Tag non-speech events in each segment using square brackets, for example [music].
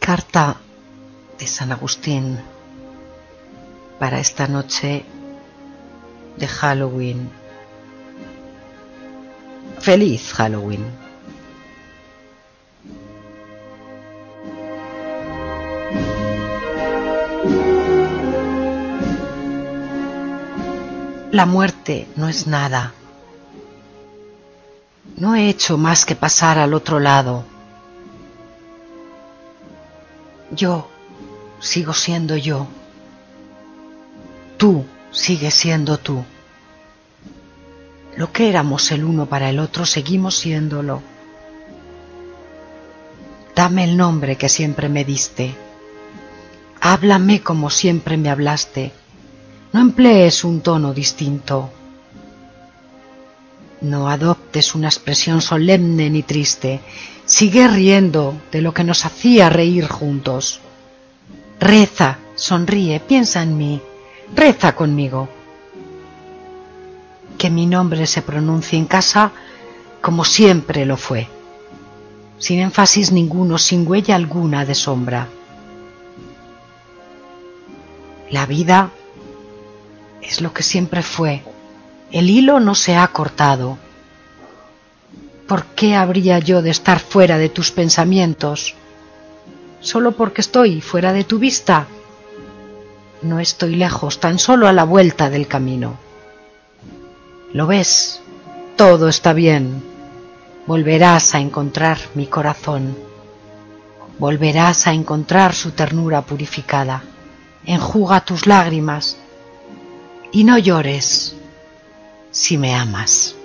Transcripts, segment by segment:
Carta de San Agustín para esta noche de Halloween. Feliz Halloween. La muerte no es nada. No he hecho más que pasar al otro lado. Yo sigo siendo yo. Tú sigues siendo tú. Lo que éramos el uno para el otro seguimos siéndolo. Dame el nombre que siempre me diste. Háblame como siempre me hablaste. No emplees un tono distinto. No adoptes una expresión solemne ni triste. Sigue riendo de lo que nos hacía reír juntos. Reza, sonríe, piensa en mí, reza conmigo. Que mi nombre se pronuncie en casa como siempre lo fue, sin énfasis ninguno, sin huella alguna de sombra. La vida es lo que siempre fue. El hilo no se ha cortado. ¿Por qué habría yo de estar fuera de tus pensamientos? ¿Solo porque estoy fuera de tu vista? No estoy lejos, tan solo a la vuelta del camino. ¿Lo ves? Todo está bien. Volverás a encontrar mi corazón. Volverás a encontrar su ternura purificada. Enjuga tus lágrimas y no llores si me amas.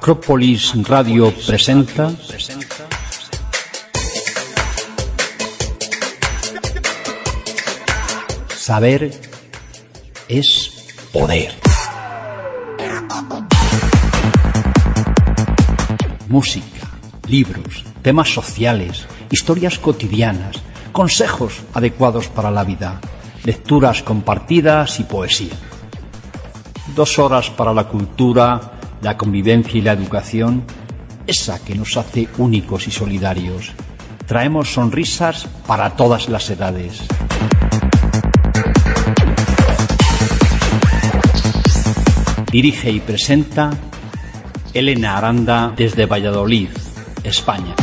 Acrópolis Radio presenta Saber es poder. Música, libros, temas sociales, historias cotidianas, consejos adecuados para la vida, lecturas compartidas y poesía. Dos horas para la cultura, la convivencia y la educación, esa que nos hace únicos y solidarios. Traemos sonrisas para todas las edades. Dirige y presenta Elena Aranda desde Valladolid, España.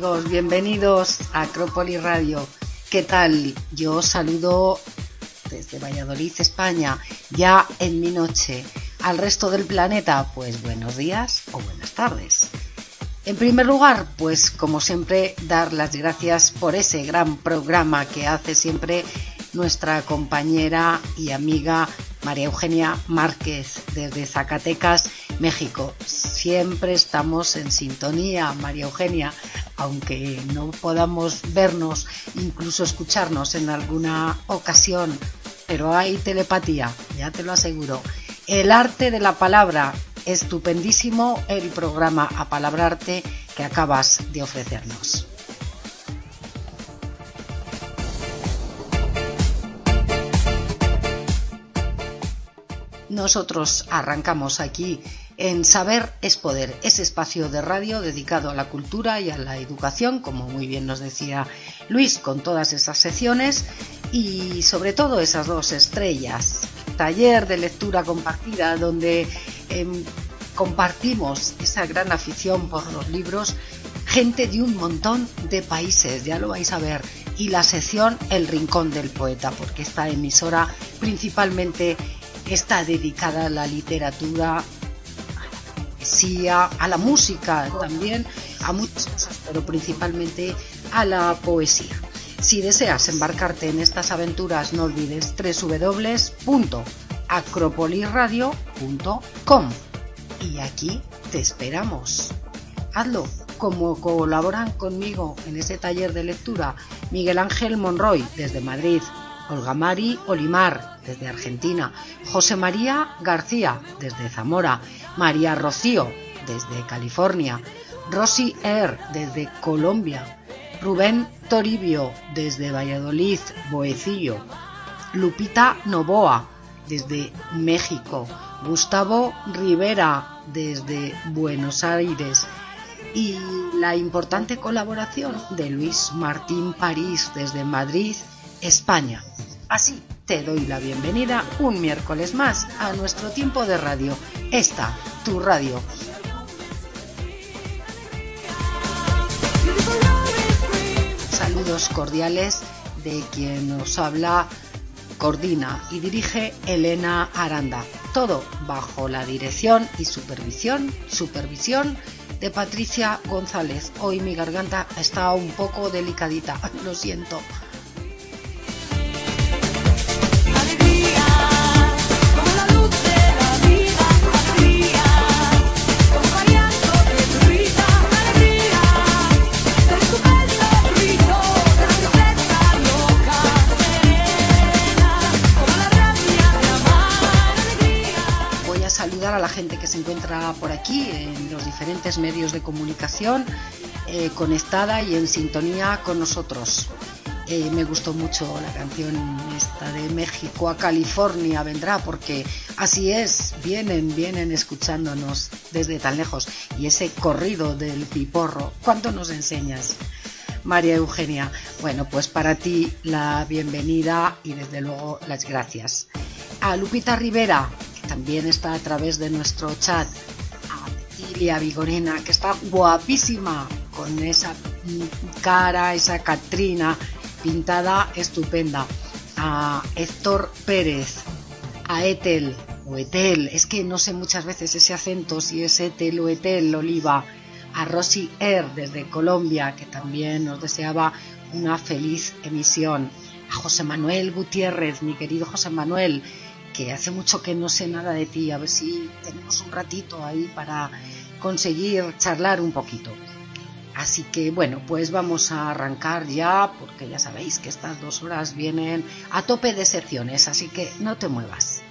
Amigos? Bienvenidos a Acrópolis Radio. ¿Qué tal? Yo os saludo desde Valladolid, España, ya en mi noche. Al resto del planeta, pues buenos días o buenas tardes. En primer lugar, pues como siempre, dar las gracias por ese gran programa que hace siempre nuestra compañera y amiga María Eugenia Márquez desde Zacatecas, México. Siempre estamos en sintonía, María Eugenia, aunque no podamos vernos, incluso escucharnos en alguna ocasión, pero hay telepatía, ya te lo aseguro. El arte de la palabra, estupendísimo el programa Apalabrarte que acabas de ofrecernos. Nosotros arrancamos aquí en Saber es Poder, ese espacio de radio dedicado a la cultura y a la educación, como muy bien nos decía Luis, con todas esas secciones y sobre todo esas dos estrellas. Taller de lectura compartida donde em, compartimos esa gran afición por los libros, gente de un montón de países, ya lo vais a ver, y la sección El Rincón del Poeta, porque esta emisora principalmente está dedicada a la literatura, poesía, a la música también, a muchas cosas, pero principalmente a la poesía. Si deseas embarcarte en estas aventuras, no olvides www.acropolisradio.com y aquí te esperamos. Hazlo como colaboran conmigo en ese taller de lectura Miguel Ángel Monroy desde Madrid, Olga Mari Olimar, desde Argentina, José María García, desde Zamora, María Rocío, desde California, Rosy Er, desde Colombia, Rubén Toribio, desde Valladolid, Boecillo, Lupita Novoa, desde México, Gustavo Rivera, desde Buenos Aires, y la importante colaboración de Luis Martín París desde Madrid España. Así te doy la bienvenida un miércoles más a nuestro tiempo de radio. Esta, tu radio. Saludos cordiales de quien nos habla, coordina y dirige Elena Aranda. Todo bajo la dirección y supervisión, supervisión de Patricia González. Hoy mi garganta está un poco delicadita, [laughs] lo siento. Gente que se encuentra por aquí en los diferentes medios de comunicación eh, conectada y en sintonía con nosotros. Eh, me gustó mucho la canción esta de México a California vendrá porque así es, vienen, vienen escuchándonos desde tan lejos y ese corrido del piporro, ¿cuánto nos enseñas? María Eugenia, bueno, pues para ti la bienvenida y desde luego las gracias. A Lupita Rivera, también está a través de nuestro chat a Cecilia Vigorena, que está guapísima con esa cara, esa Catrina pintada estupenda. a Héctor Pérez, a Etel o Etel, es que no sé muchas veces ese acento si es Etel o Etel Oliva, a Rosy Er desde Colombia, que también nos deseaba una feliz emisión, a José Manuel Gutiérrez, mi querido José Manuel, que hace mucho que no sé nada de ti, a ver si tenemos un ratito ahí para conseguir charlar un poquito. Así que bueno, pues vamos a arrancar ya, porque ya sabéis que estas dos horas vienen a tope de secciones, así que no te muevas.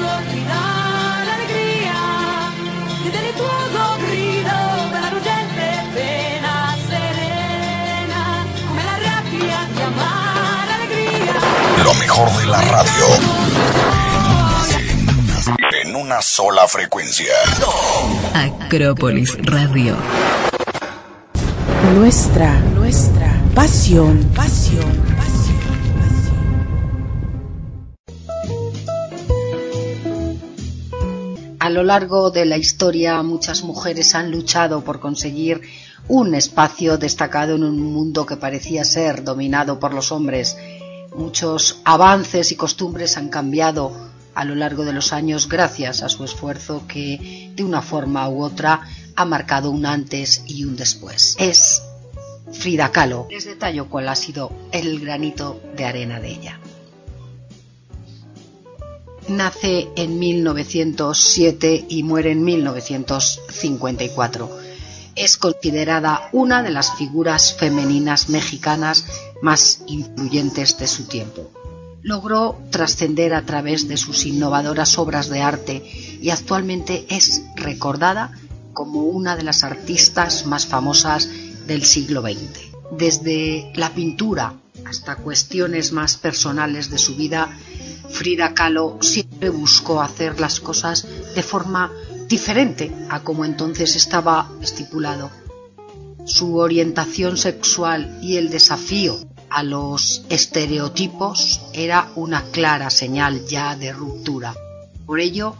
Lo mejor de la radio. En una sola frecuencia. Acrópolis Radio. Nuestra, nuestra pasión, pasión, pasión, pasión. A lo largo de la historia muchas mujeres han luchado por conseguir un espacio destacado en un mundo que parecía ser dominado por los hombres Muchos avances y costumbres han cambiado a lo largo de los años gracias a su esfuerzo que de una forma u otra ha marcado un antes y un después. Es Frida Kahlo. Les detallo cuál ha sido el granito de arena de ella. Nace en 1907 y muere en 1954 es considerada una de las figuras femeninas mexicanas más influyentes de su tiempo. Logró trascender a través de sus innovadoras obras de arte y actualmente es recordada como una de las artistas más famosas del siglo XX. Desde la pintura hasta cuestiones más personales de su vida, Frida Kahlo siempre buscó hacer las cosas de forma diferente a como entonces estaba estipulado. Su orientación sexual y el desafío a los estereotipos era una clara señal ya de ruptura. Por ello,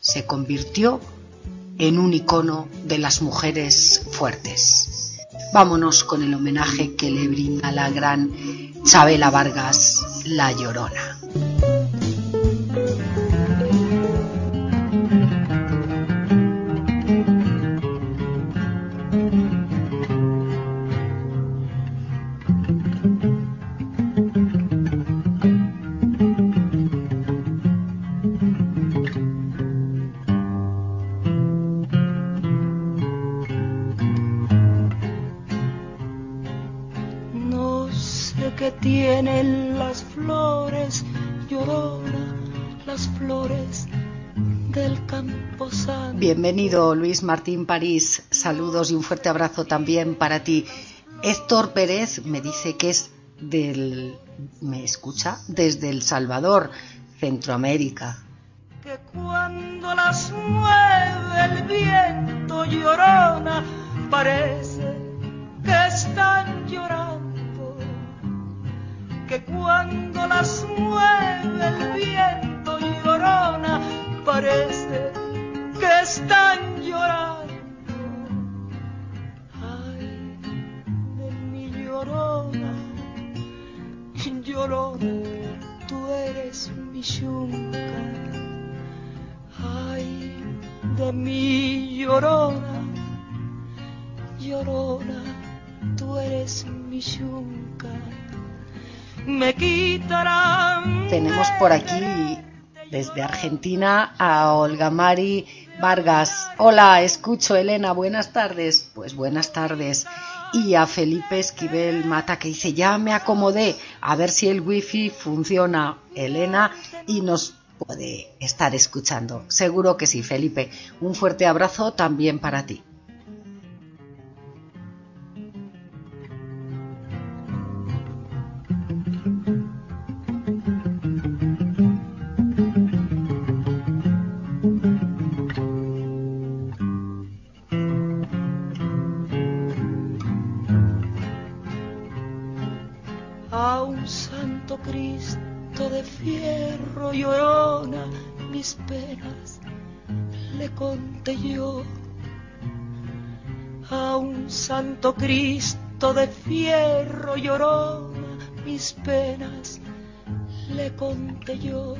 se convirtió en un icono de las mujeres fuertes. Vámonos con el homenaje que le brinda la gran Chabela Vargas, La Llorona. Bienvenido Luis Martín París, saludos y un fuerte abrazo también para ti. Héctor Pérez me dice que es del, me escucha, desde El Salvador, Centroamérica. Que cuando las mueve el viento llorona, parece que están llorando. Que cuando las mueve el viento llorona, parece que están llorando. Ay, de mi llorona, llorona, tú eres mi yunca. Ay, de mi llorona, llorona, tú eres mi yunca. Me quitarán. Tenemos por aquí desde Argentina a Olga Mari Vargas. Hola, escucho Elena, buenas tardes. Pues buenas tardes. Y a Felipe Esquivel Mata que dice, ya me acomodé a ver si el wifi funciona, Elena, y nos puede estar escuchando. Seguro que sí, Felipe. Un fuerte abrazo también para ti. Cristo de fierro lloró mis penas, le conté yo.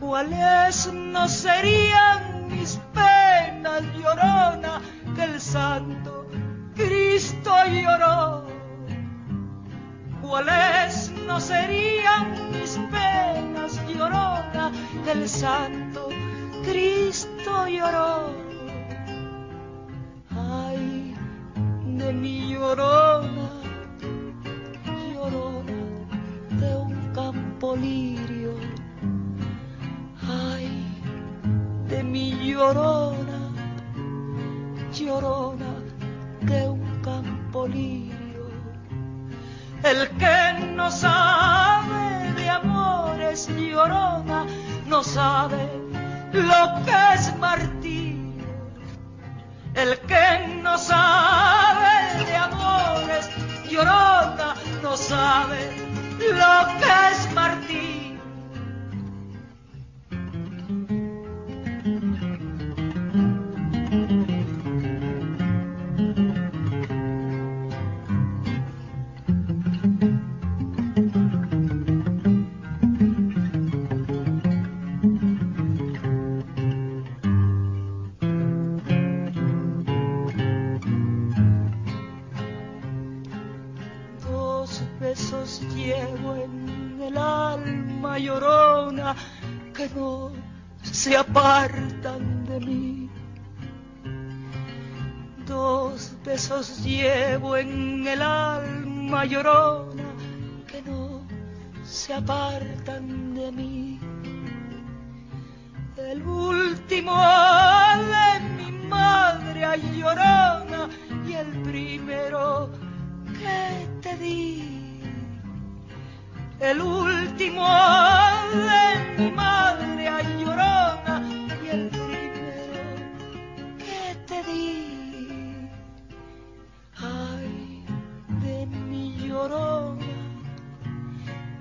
¿Cuáles no serían mis penas, llorona, que el santo Cristo lloró? ¿Cuáles no serían mis penas, llorona, que el santo Cristo lloró? De mi llorona, llorona de un campo lirio. Ay, de mi llorona, llorona de un campo lirio. El que no sabe de amores, llorona, no sabe lo que es martirio. El que no sabe de amores, llorona, no sabe lo que es Martín. Apartan de mí. Dos besos llevo en el alma llorona que no se apartan de mí. El último de mi madre llorona y el primero que te di. El último de mi madre ay,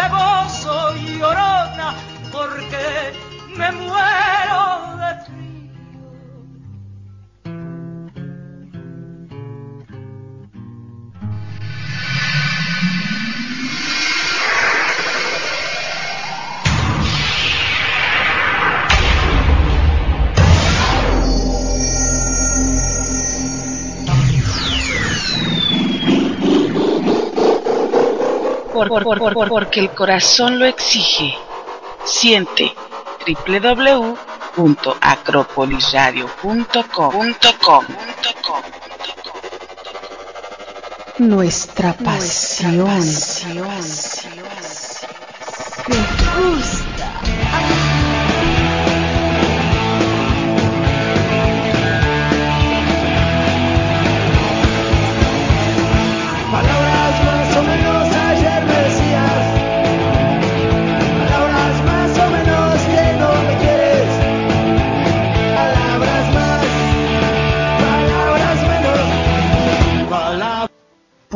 rebozo, llorona, porque me muero Por- por- por- por- porque el corazón lo exige. Siente www.acropolisradio.com Nuestra pasión. Te gusta.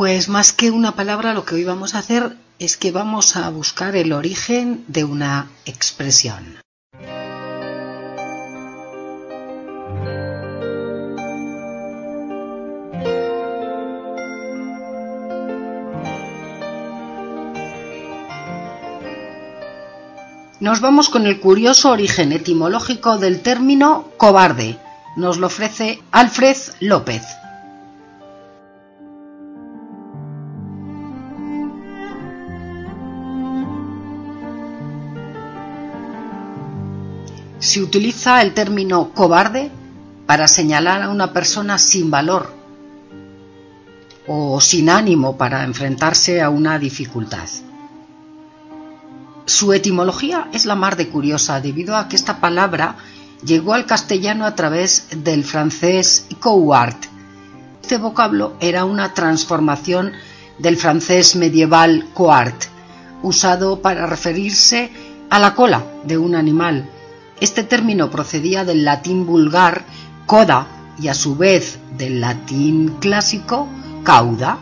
Pues más que una palabra, lo que hoy vamos a hacer es que vamos a buscar el origen de una expresión. Nos vamos con el curioso origen etimológico del término cobarde. Nos lo ofrece Alfred López. Se utiliza el término cobarde para señalar a una persona sin valor o sin ánimo para enfrentarse a una dificultad. Su etimología es la más de curiosa debido a que esta palabra llegó al castellano a través del francés couart. Este vocablo era una transformación del francés medieval coart, usado para referirse a la cola de un animal. Este término procedía del latín vulgar coda y a su vez del latín clásico cauda.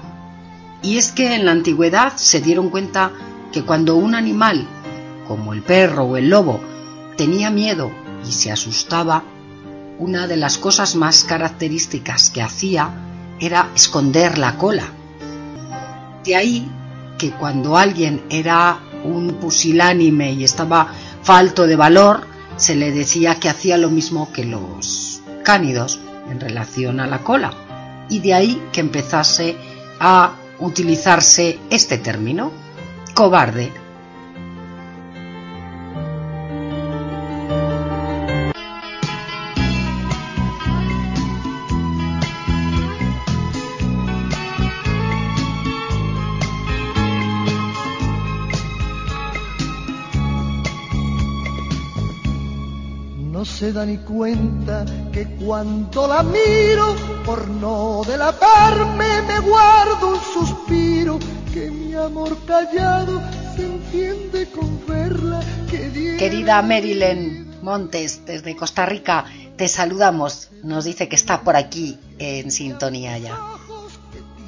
Y es que en la antigüedad se dieron cuenta que cuando un animal, como el perro o el lobo, tenía miedo y se asustaba, una de las cosas más características que hacía era esconder la cola. De ahí que cuando alguien era un pusilánime y estaba falto de valor, se le decía que hacía lo mismo que los cánidos en relación a la cola. Y de ahí que empezase a utilizarse este término, cobarde. Se da ni cuenta que cuando la miro, por no delatarme, me guardo un suspiro, que mi amor callado se enciende con verla. Que Querida Marilyn Montes, desde Costa Rica, te saludamos. Nos dice que está por aquí en sintonía ya.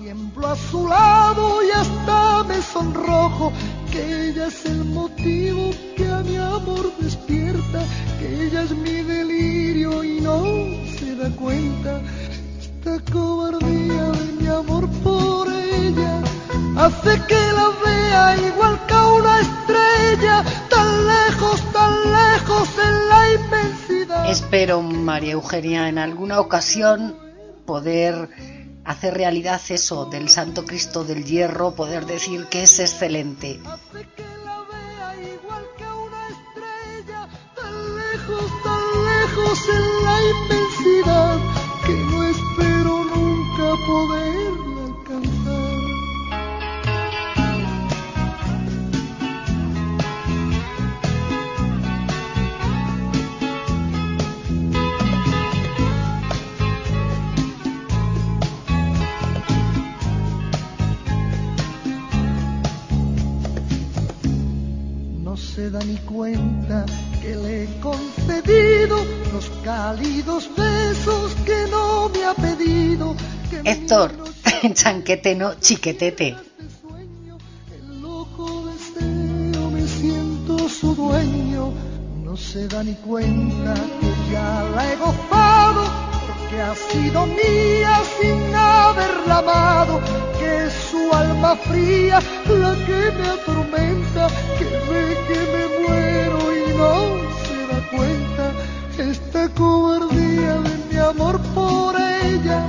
Tiemblo a su lado y hasta me sonrojo, que ella es el motivo que a mi amor despierta, que ella es mi delirio y no se da cuenta. Esta cobardía de mi amor por ella hace que la vea igual que a una estrella, tan lejos, tan lejos en la inmensidad. Espero, María Eugenia, en alguna ocasión poder hacer realidad eso del Santo Cristo del Hierro, poder decir que es excelente. en la inmensidad que no espero nunca poder se da ni cuenta que le he concedido los cálidos besos que no me ha pedido. Que Héctor, [laughs] chanquete no, chiquetete. este el loco deseo me siento su dueño. No se da ni cuenta que ya la he gozado, porque ha sido mía sin haberla amado. Que es su alma fría la que me atormenta, que ve que me muero y no se da cuenta. Esta cobardía de mi amor por ella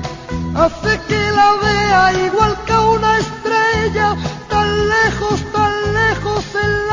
hace que la vea igual que una estrella, tan lejos, tan lejos en la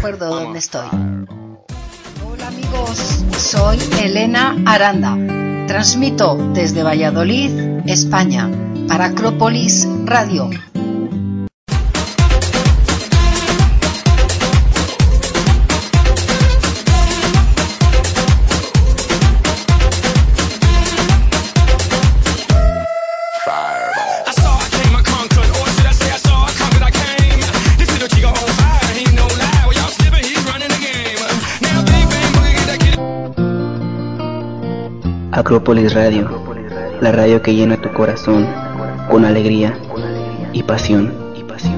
recuerdo dónde estoy. Hola amigos, soy Elena Aranda. Transmito desde Valladolid, España, para Acrópolis Radio. Acrópolis Radio, la radio que llena tu corazón con alegría y pasión. Y pasión.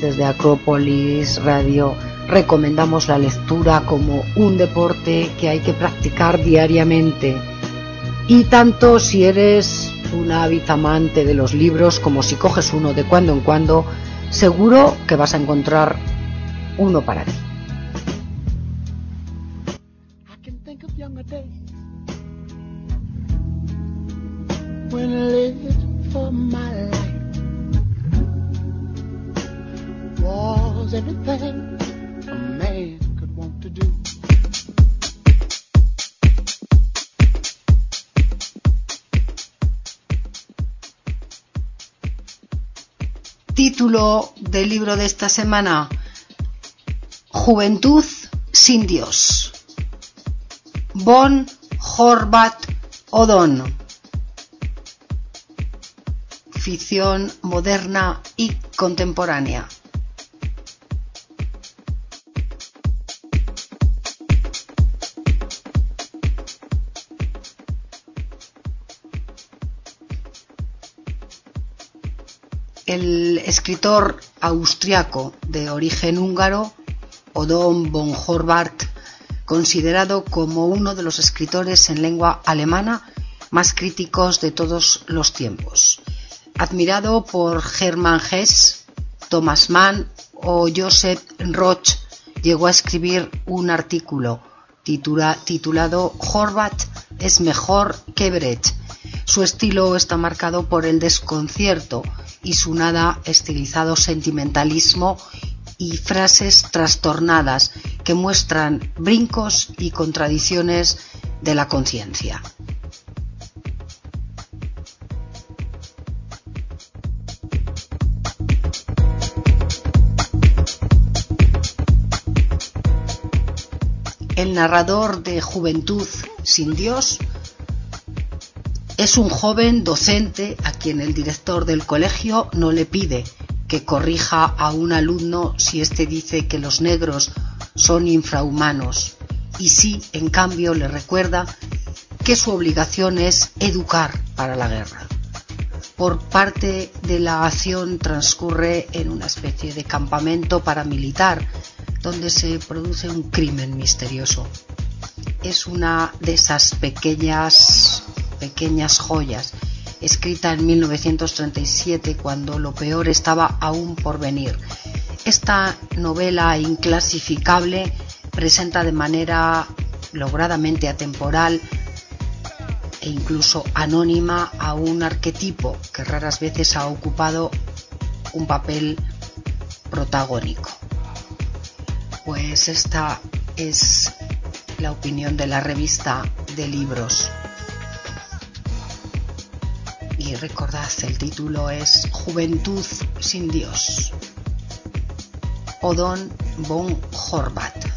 Desde Acrópolis Radio recomendamos la lectura como un deporte que hay que practicar diariamente. Y tanto si eres un hábito amante de los libros como si coges uno de cuando en cuando, seguro que vas a encontrar uno para ti. Título del libro de esta semana, Juventud sin Dios. Von Horvat Odon. Ficción moderna y contemporánea. El escritor austriaco de origen húngaro, Odon von Horvath, considerado como uno de los escritores en lengua alemana más críticos de todos los tiempos. Admirado por Hermann Hesse, Thomas Mann o Joseph Roch, llegó a escribir un artículo titula- titulado Horvath es mejor que Brecht. Su estilo está marcado por el desconcierto y su nada estilizado sentimentalismo y frases trastornadas que muestran brincos y contradicciones de la conciencia. El narrador de Juventud sin Dios es un joven docente a quien el director del colegio no le pide que corrija a un alumno si éste dice que los negros son infrahumanos y sí, en cambio, le recuerda que su obligación es educar para la guerra. Por parte de la acción transcurre en una especie de campamento paramilitar donde se produce un crimen misterioso. Es una de esas pequeñas pequeñas joyas, escrita en 1937 cuando lo peor estaba aún por venir. Esta novela inclasificable presenta de manera logradamente atemporal e incluso anónima a un arquetipo que raras veces ha ocupado un papel protagónico. Pues esta es la opinión de la revista de libros. Y recordad, el título es Juventud sin Dios. Odon von Horvath.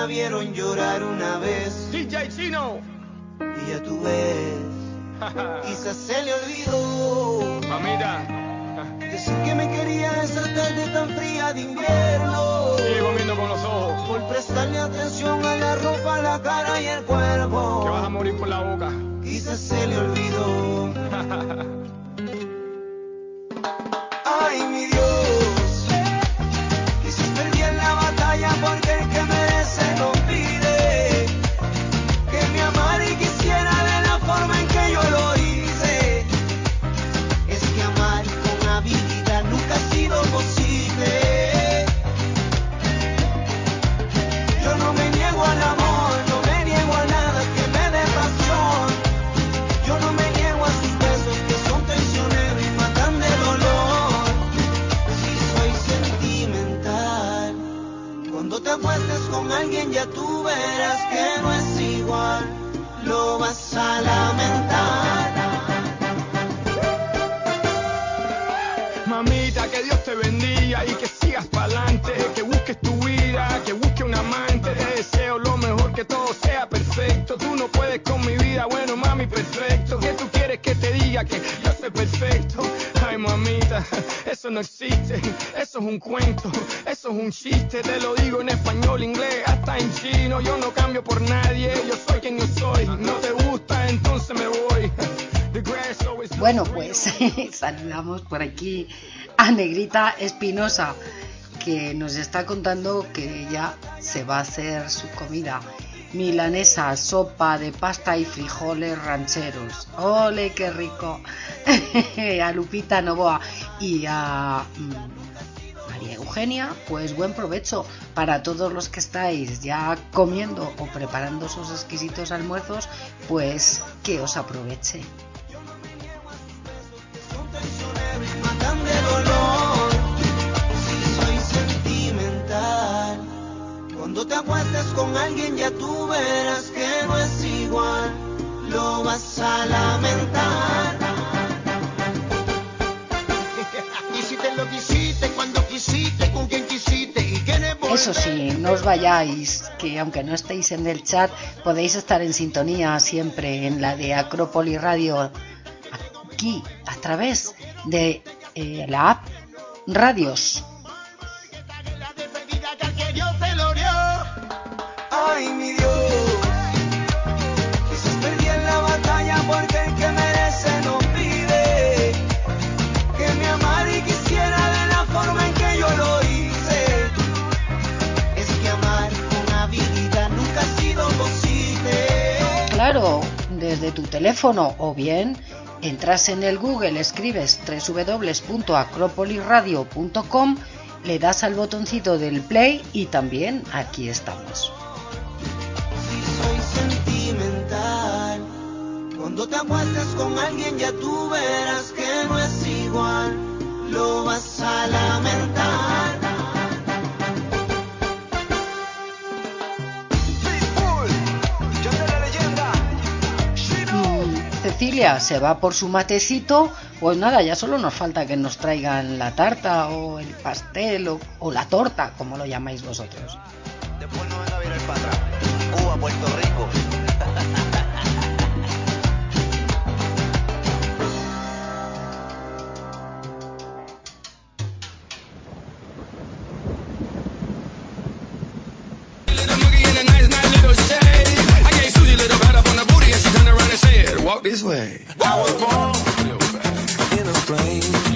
La vieron llorar una vez. DJ Chino, Y ya tú ves, [laughs] quizás se le olvidó es un chiste, te lo digo en español, inglés, hasta en chino, yo no cambio por nadie, yo soy quien yo soy, no te gusta, entonces me voy. [laughs] Bueno, pues [laughs] saludamos por aquí a Negrita Espinosa, que nos está contando que ya se va a hacer su comida. Milanesa, sopa de pasta y frijoles rancheros. ¡Ole, qué rico! [laughs] a Lupita Novoa y a mm, Eugenia, pues buen provecho para todos los que estáis ya comiendo o preparando sus exquisitos almuerzos, pues que os aproveche. cuando te acuestes con alguien ya tú verás que no es igual, lo vas a lamentar. Eso sí, no os vayáis, que aunque no estéis en el chat, podéis estar en sintonía siempre en la de Acrópolis Radio, aquí, a través de eh, la app Radios. Desde tu teléfono o bien entras en el Google, escribes www.acropolisradio.com, le das al botoncito del play y también aquí estamos. Cuando te con alguien ya tú verás que no es igual, lo vas a. Se va por su matecito, pues nada, ya solo nos falta que nos traigan la tarta o el pastel o, o la torta, como lo llamáis vosotros. Después no van a virar para atrás. Cuba, Puerto Rico. Walk this way. I was born in a plane.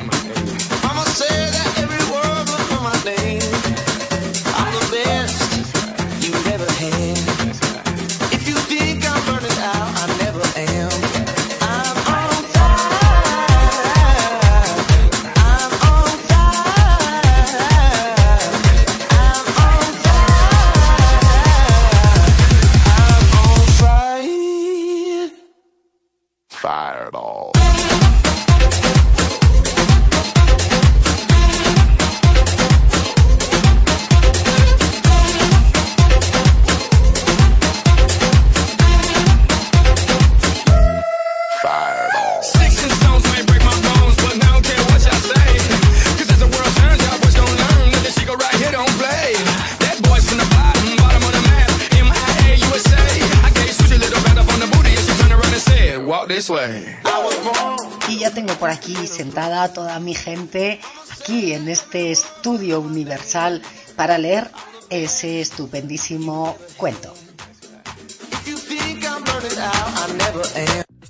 Este estudio universal para leer ese estupendísimo cuento.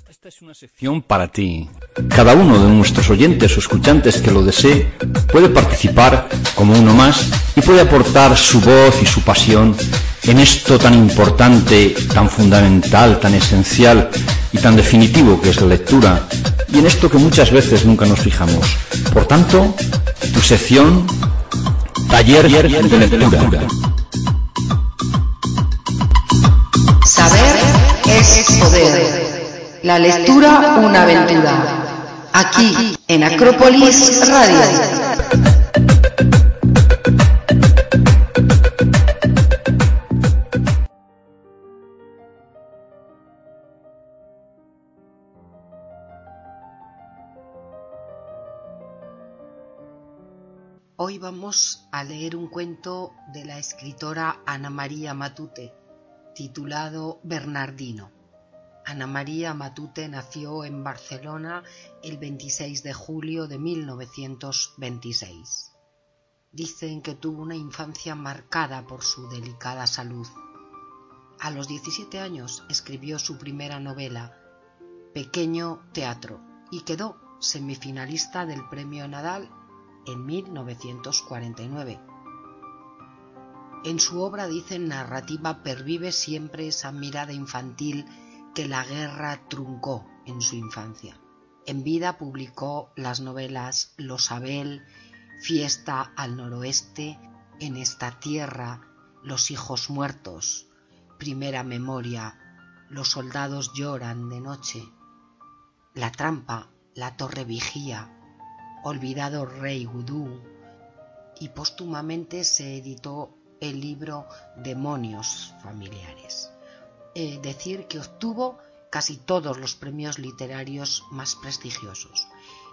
Esta es una sección para ti. Cada uno de nuestros oyentes o escuchantes que lo desee puede participar como uno más y puede aportar su voz y su pasión en esto tan importante, tan fundamental, tan esencial y tan definitivo que es la lectura y en esto que muchas veces nunca nos fijamos. Por tanto, tu sección Taller de Lectura. Saber es poder. La lectura una aventura. Aquí en Acrópolis Radio. Vamos a leer un cuento de la escritora Ana María Matute, titulado Bernardino. Ana María Matute nació en Barcelona el 26 de julio de 1926. Dicen que tuvo una infancia marcada por su delicada salud. A los 17 años escribió su primera novela, Pequeño Teatro, y quedó semifinalista del Premio Nadal en 1949. En su obra, dicen, narrativa pervive siempre esa mirada infantil que la guerra truncó en su infancia. En vida publicó las novelas Los Abel, Fiesta al noroeste, En esta tierra, Los hijos muertos, Primera memoria, Los soldados lloran de noche, La trampa, La torre vigía, Olvidado rey Gudú, y póstumamente se editó el libro Demonios familiares. Eh, decir que obtuvo casi todos los premios literarios más prestigiosos,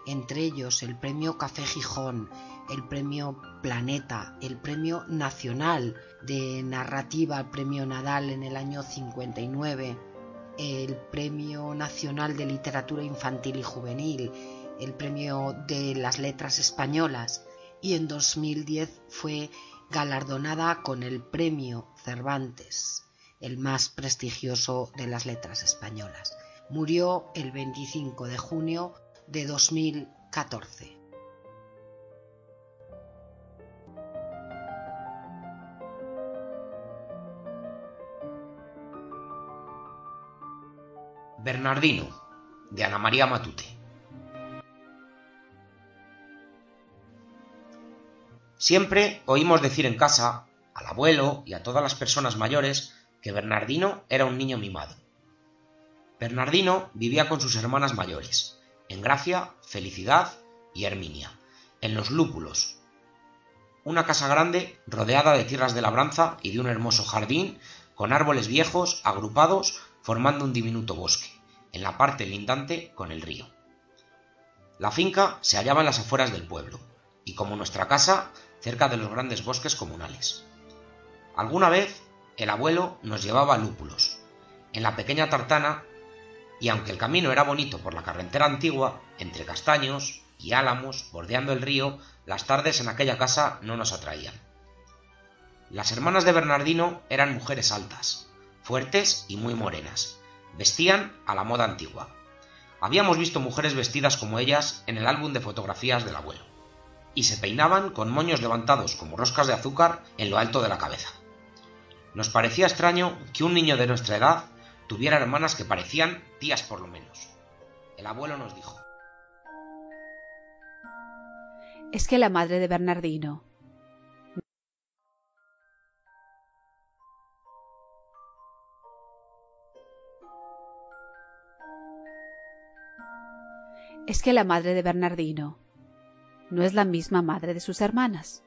entre ellos el premio Café Gijón, el premio Planeta, el premio Nacional de Narrativa, el premio Nadal en el año 59, el premio Nacional de Literatura Infantil y Juvenil, el premio de las Letras Españolas y en 2010 fue galardonada con el premio Cervantes, el más prestigioso de las letras españolas. Murió el 25 de junio de 2014. Bernardino, de Ana María Matute. Siempre oímos decir en casa, al abuelo y a todas las personas mayores, que Bernardino era un niño mimado. Bernardino vivía con sus hermanas mayores, en Gracia, Felicidad y Herminia, en los Lúpulos, una casa grande rodeada de tierras de labranza y de un hermoso jardín con árboles viejos agrupados formando un diminuto bosque, en la parte lindante con el río. La finca se hallaba en las afueras del pueblo, y como nuestra casa, cerca de los grandes bosques comunales. Alguna vez el abuelo nos llevaba a lúpulos, en la pequeña tartana, y aunque el camino era bonito por la carretera antigua, entre castaños y álamos, bordeando el río, las tardes en aquella casa no nos atraían. Las hermanas de Bernardino eran mujeres altas, fuertes y muy morenas. Vestían a la moda antigua. Habíamos visto mujeres vestidas como ellas en el álbum de fotografías del abuelo y se peinaban con moños levantados como roscas de azúcar en lo alto de la cabeza. Nos parecía extraño que un niño de nuestra edad tuviera hermanas que parecían tías por lo menos. El abuelo nos dijo. Es que la madre de Bernardino es que la madre de Bernardino no es la misma madre de sus hermanas.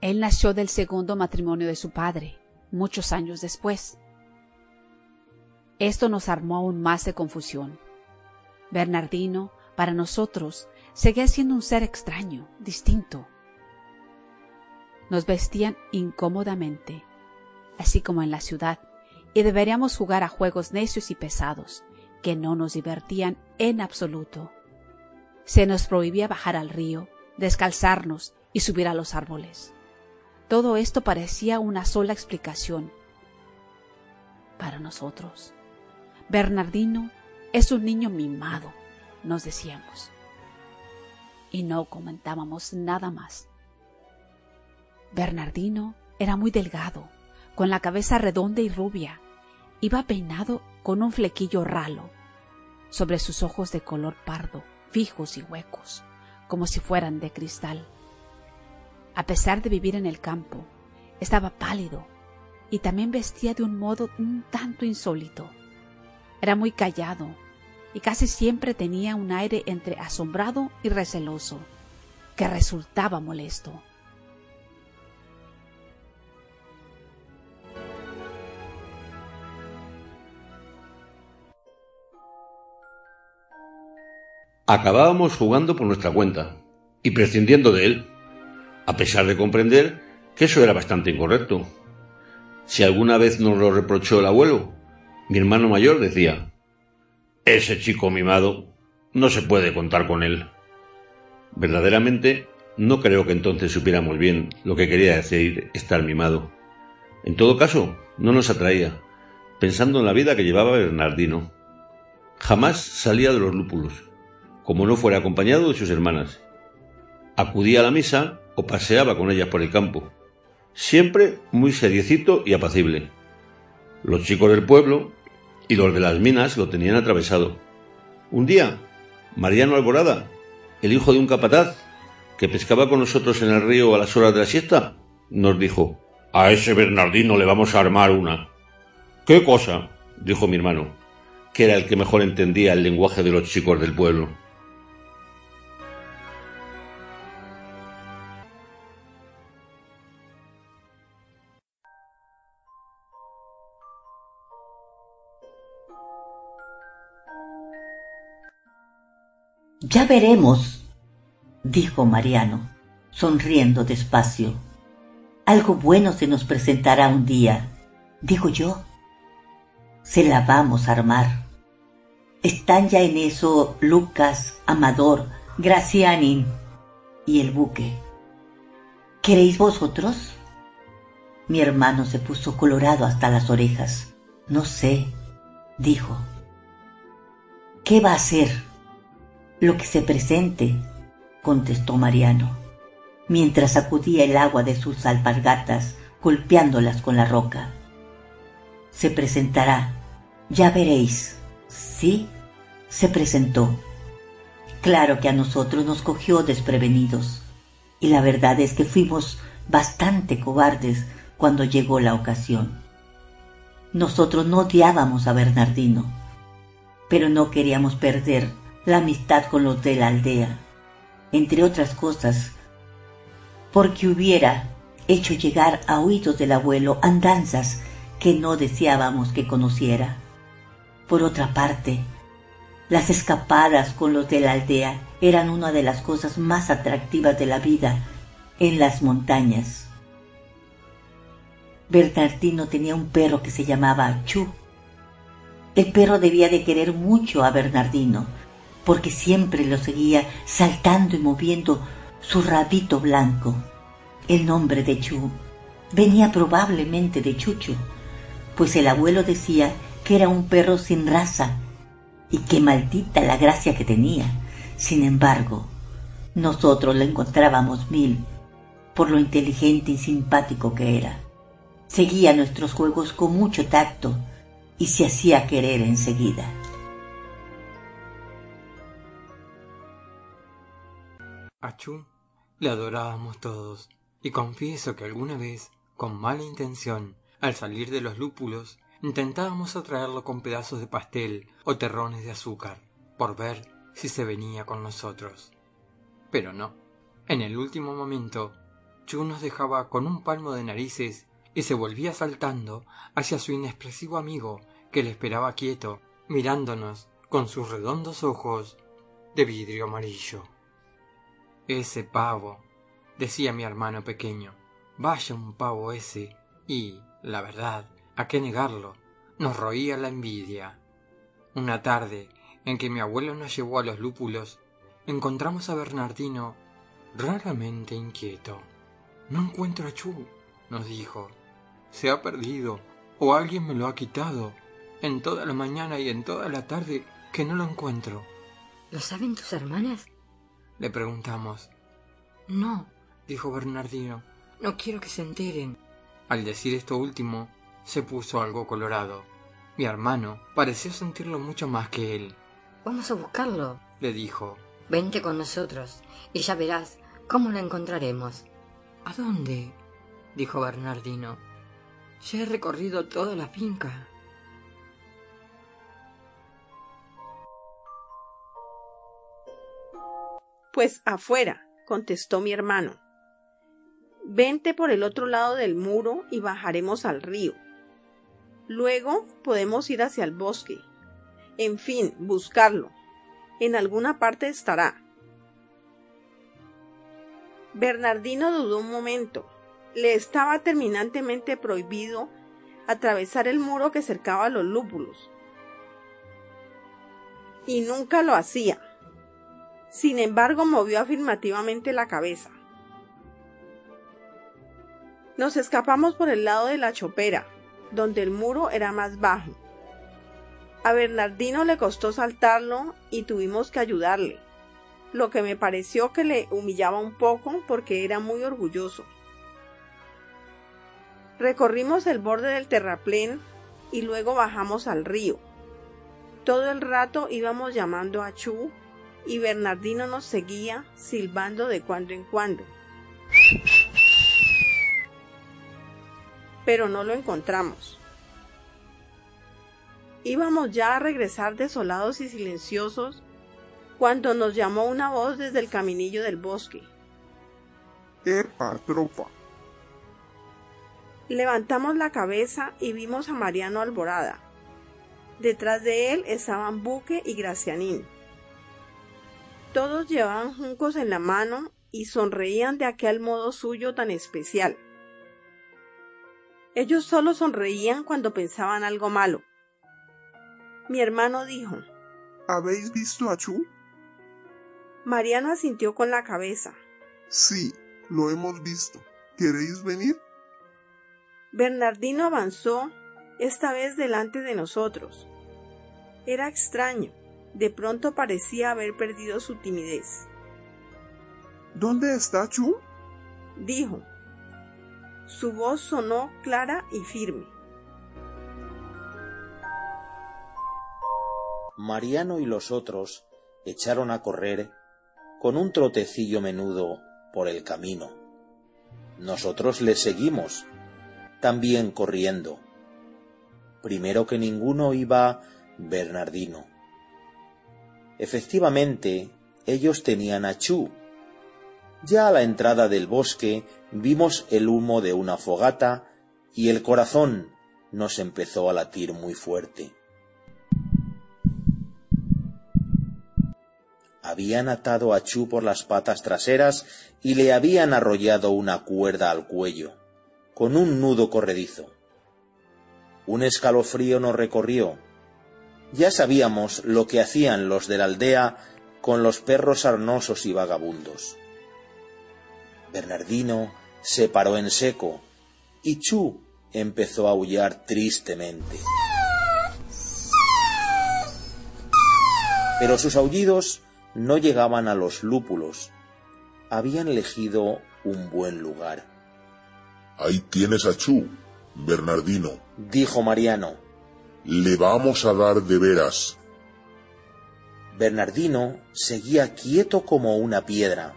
Él nació del segundo matrimonio de su padre, muchos años después. Esto nos armó aún más de confusión. Bernardino, para nosotros, seguía siendo un ser extraño, distinto. Nos vestían incómodamente, así como en la ciudad, y deberíamos jugar a juegos necios y pesados, que no nos divertían en absoluto. Se nos prohibía bajar al río, descalzarnos y subir a los árboles. Todo esto parecía una sola explicación para nosotros. Bernardino es un niño mimado, nos decíamos. Y no comentábamos nada más. Bernardino era muy delgado, con la cabeza redonda y rubia. Iba peinado con un flequillo ralo sobre sus ojos de color pardo fijos y huecos, como si fueran de cristal. A pesar de vivir en el campo, estaba pálido y también vestía de un modo un tanto insólito. Era muy callado y casi siempre tenía un aire entre asombrado y receloso, que resultaba molesto. Acabábamos jugando por nuestra cuenta, y prescindiendo de él, a pesar de comprender que eso era bastante incorrecto. Si alguna vez nos lo reprochó el abuelo, mi hermano mayor decía, ese chico mimado no se puede contar con él. Verdaderamente, no creo que entonces supiéramos bien lo que quería decir estar mimado. En todo caso, no nos atraía, pensando en la vida que llevaba Bernardino. Jamás salía de los lúpulos, como no fuera acompañado de sus hermanas. Acudía a la misa o paseaba con ellas por el campo, siempre muy seriecito y apacible. Los chicos del pueblo y los de las minas lo tenían atravesado. Un día, Mariano Alborada, el hijo de un capataz, que pescaba con nosotros en el río a las horas de la siesta, nos dijo A ese Bernardino le vamos a armar una. ¿Qué cosa? dijo mi hermano, que era el que mejor entendía el lenguaje de los chicos del pueblo. Ya veremos, dijo Mariano, sonriendo despacio. Algo bueno se nos presentará un día, digo yo. Se la vamos a armar. Están ya en eso Lucas, Amador, Gracianin y el buque. ¿Queréis vosotros? Mi hermano se puso colorado hasta las orejas. No sé, dijo. ¿Qué va a hacer? Lo que se presente, contestó Mariano, mientras sacudía el agua de sus alpargatas, golpeándolas con la roca. Se presentará, ya veréis. Sí, se presentó. Claro que a nosotros nos cogió desprevenidos, y la verdad es que fuimos bastante cobardes cuando llegó la ocasión. Nosotros no odiábamos a Bernardino, pero no queríamos perder la amistad con los de la aldea, entre otras cosas, porque hubiera hecho llegar a oídos del abuelo andanzas que no deseábamos que conociera. Por otra parte, las escapadas con los de la aldea eran una de las cosas más atractivas de la vida en las montañas. Bernardino tenía un perro que se llamaba Chu. El perro debía de querer mucho a Bernardino, porque siempre lo seguía saltando y moviendo su rabito blanco. El nombre de Chu venía probablemente de Chucho, pues el abuelo decía que era un perro sin raza y que maldita la gracia que tenía. Sin embargo, nosotros lo encontrábamos mil por lo inteligente y simpático que era. Seguía nuestros juegos con mucho tacto y se hacía querer enseguida. A Chu le adorábamos todos, y confieso que alguna vez, con mala intención, al salir de los lúpulos, intentábamos atraerlo con pedazos de pastel o terrones de azúcar, por ver si se venía con nosotros. Pero no. En el último momento, Chu nos dejaba con un palmo de narices y se volvía saltando hacia su inexpresivo amigo que le esperaba quieto, mirándonos con sus redondos ojos de vidrio amarillo. Ese pavo, decía mi hermano pequeño. Vaya un pavo ese. Y, la verdad, ¿a qué negarlo? Nos roía la envidia. Una tarde, en que mi abuelo nos llevó a los lúpulos, encontramos a Bernardino raramente inquieto. No encuentro a Chu, nos dijo. Se ha perdido, o alguien me lo ha quitado. En toda la mañana y en toda la tarde que no lo encuentro. ¿Lo saben tus hermanas? Le preguntamos. No, dijo Bernardino. No quiero que se enteren. Al decir esto último, se puso algo colorado. Mi hermano pareció sentirlo mucho más que él. Vamos a buscarlo, le dijo. Vente con nosotros y ya verás cómo lo encontraremos. ¿A dónde? dijo Bernardino. Ya he recorrido toda la finca. Pues afuera, contestó mi hermano. Vente por el otro lado del muro y bajaremos al río. Luego podemos ir hacia el bosque. En fin, buscarlo. En alguna parte estará. Bernardino dudó un momento. Le estaba terminantemente prohibido atravesar el muro que cercaba los lúpulos. Y nunca lo hacía. Sin embargo, movió afirmativamente la cabeza. Nos escapamos por el lado de la chopera, donde el muro era más bajo. A Bernardino le costó saltarlo y tuvimos que ayudarle, lo que me pareció que le humillaba un poco porque era muy orgulloso. Recorrimos el borde del terraplén y luego bajamos al río. Todo el rato íbamos llamando a Chu y Bernardino nos seguía silbando de cuando en cuando. Pero no lo encontramos. Íbamos ya a regresar desolados y silenciosos cuando nos llamó una voz desde el caminillo del bosque. ¡Epa, tropa! Levantamos la cabeza y vimos a Mariano Alborada. Detrás de él estaban Buque y Gracianín. Todos llevaban juncos en la mano y sonreían de aquel modo suyo tan especial. Ellos solo sonreían cuando pensaban algo malo. Mi hermano dijo ¿Habéis visto a Chu? Mariano asintió con la cabeza. Sí, lo hemos visto. ¿Queréis venir? Bernardino avanzó, esta vez delante de nosotros. Era extraño. De pronto parecía haber perdido su timidez. ¿Dónde está Chu? dijo. Su voz sonó clara y firme. Mariano y los otros echaron a correr con un trotecillo menudo por el camino. Nosotros les seguimos, también corriendo. Primero que ninguno iba Bernardino. Efectivamente, ellos tenían a Chu. Ya a la entrada del bosque vimos el humo de una fogata y el corazón nos empezó a latir muy fuerte. habían atado a Chu por las patas traseras y le habían arrollado una cuerda al cuello, con un nudo corredizo. Un escalofrío nos recorrió. Ya sabíamos lo que hacían los de la aldea con los perros arnosos y vagabundos. Bernardino se paró en seco y Chu empezó a aullar tristemente. Pero sus aullidos no llegaban a los lúpulos. Habían elegido un buen lugar. Ahí tienes a Chu, Bernardino, dijo Mariano. Le vamos a dar de veras. Bernardino seguía quieto como una piedra.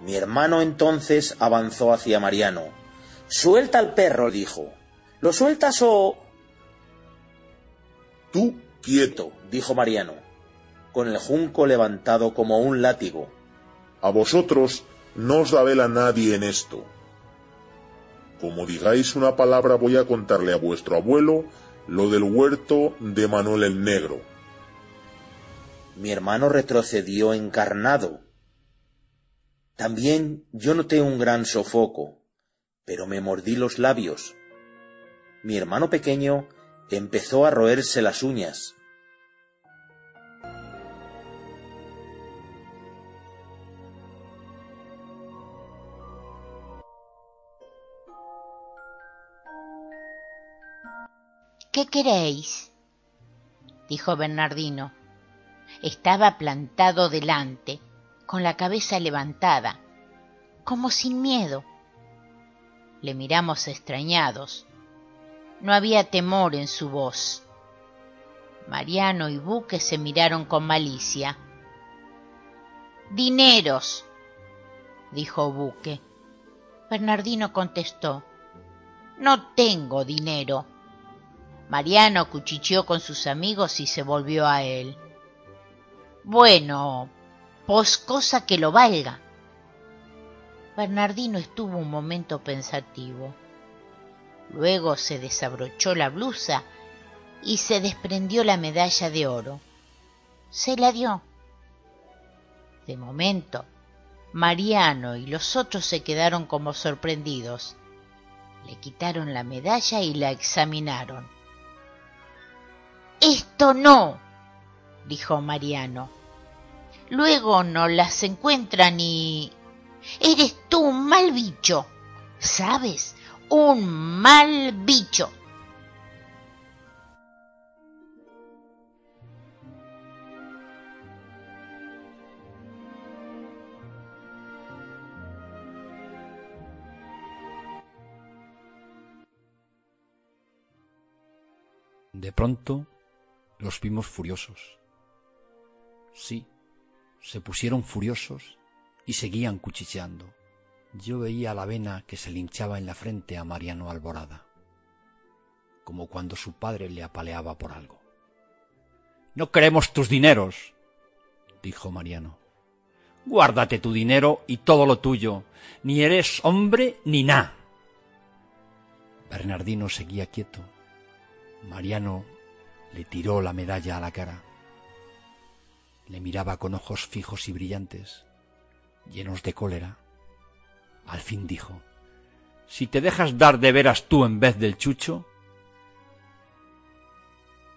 Mi hermano entonces avanzó hacia Mariano. Suelta al perro, dijo. ¿Lo sueltas o...? Tú quieto, dijo Mariano con el junco levantado como un látigo. A vosotros no os da vela nadie en esto. Como digáis una palabra voy a contarle a vuestro abuelo lo del huerto de Manuel el Negro. Mi hermano retrocedió encarnado. También yo noté un gran sofoco, pero me mordí los labios. Mi hermano pequeño empezó a roerse las uñas. ¿Qué queréis? dijo Bernardino. Estaba plantado delante, con la cabeza levantada, como sin miedo. Le miramos extrañados. No había temor en su voz. Mariano y Buque se miraron con malicia. Dineros, dijo Buque. Bernardino contestó, No tengo dinero. Mariano cuchicheó con sus amigos y se volvió a él. Bueno, pues cosa que lo valga. Bernardino estuvo un momento pensativo. Luego se desabrochó la blusa y se desprendió la medalla de oro. Se la dio. De momento, Mariano y los otros se quedaron como sorprendidos. Le quitaron la medalla y la examinaron. Esto no, dijo Mariano. Luego no las encuentran y... Eres tú un mal bicho, ¿sabes? Un mal bicho. De pronto los vimos furiosos. Sí, se pusieron furiosos y seguían cuchicheando. Yo veía la vena que se le hinchaba en la frente a Mariano Alborada, como cuando su padre le apaleaba por algo. No queremos tus dineros, dijo Mariano. Guárdate tu dinero y todo lo tuyo. Ni eres hombre ni nada. Bernardino seguía quieto. Mariano le tiró la medalla a la cara. Le miraba con ojos fijos y brillantes, llenos de cólera. Al fin dijo, Si te dejas dar de veras tú en vez del chucho.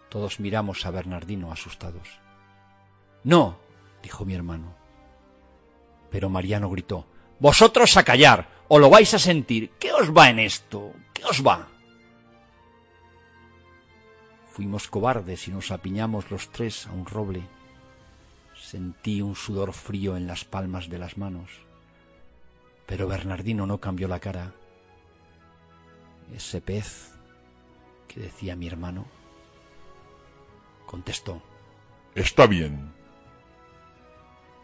Todos miramos a Bernardino asustados. No, dijo mi hermano. Pero Mariano gritó, Vosotros a callar, o lo vais a sentir. ¿Qué os va en esto? ¿Qué os va? Fuimos cobardes y nos apiñamos los tres a un roble. Sentí un sudor frío en las palmas de las manos. Pero Bernardino no cambió la cara. Ese pez que decía mi hermano contestó. Está bien.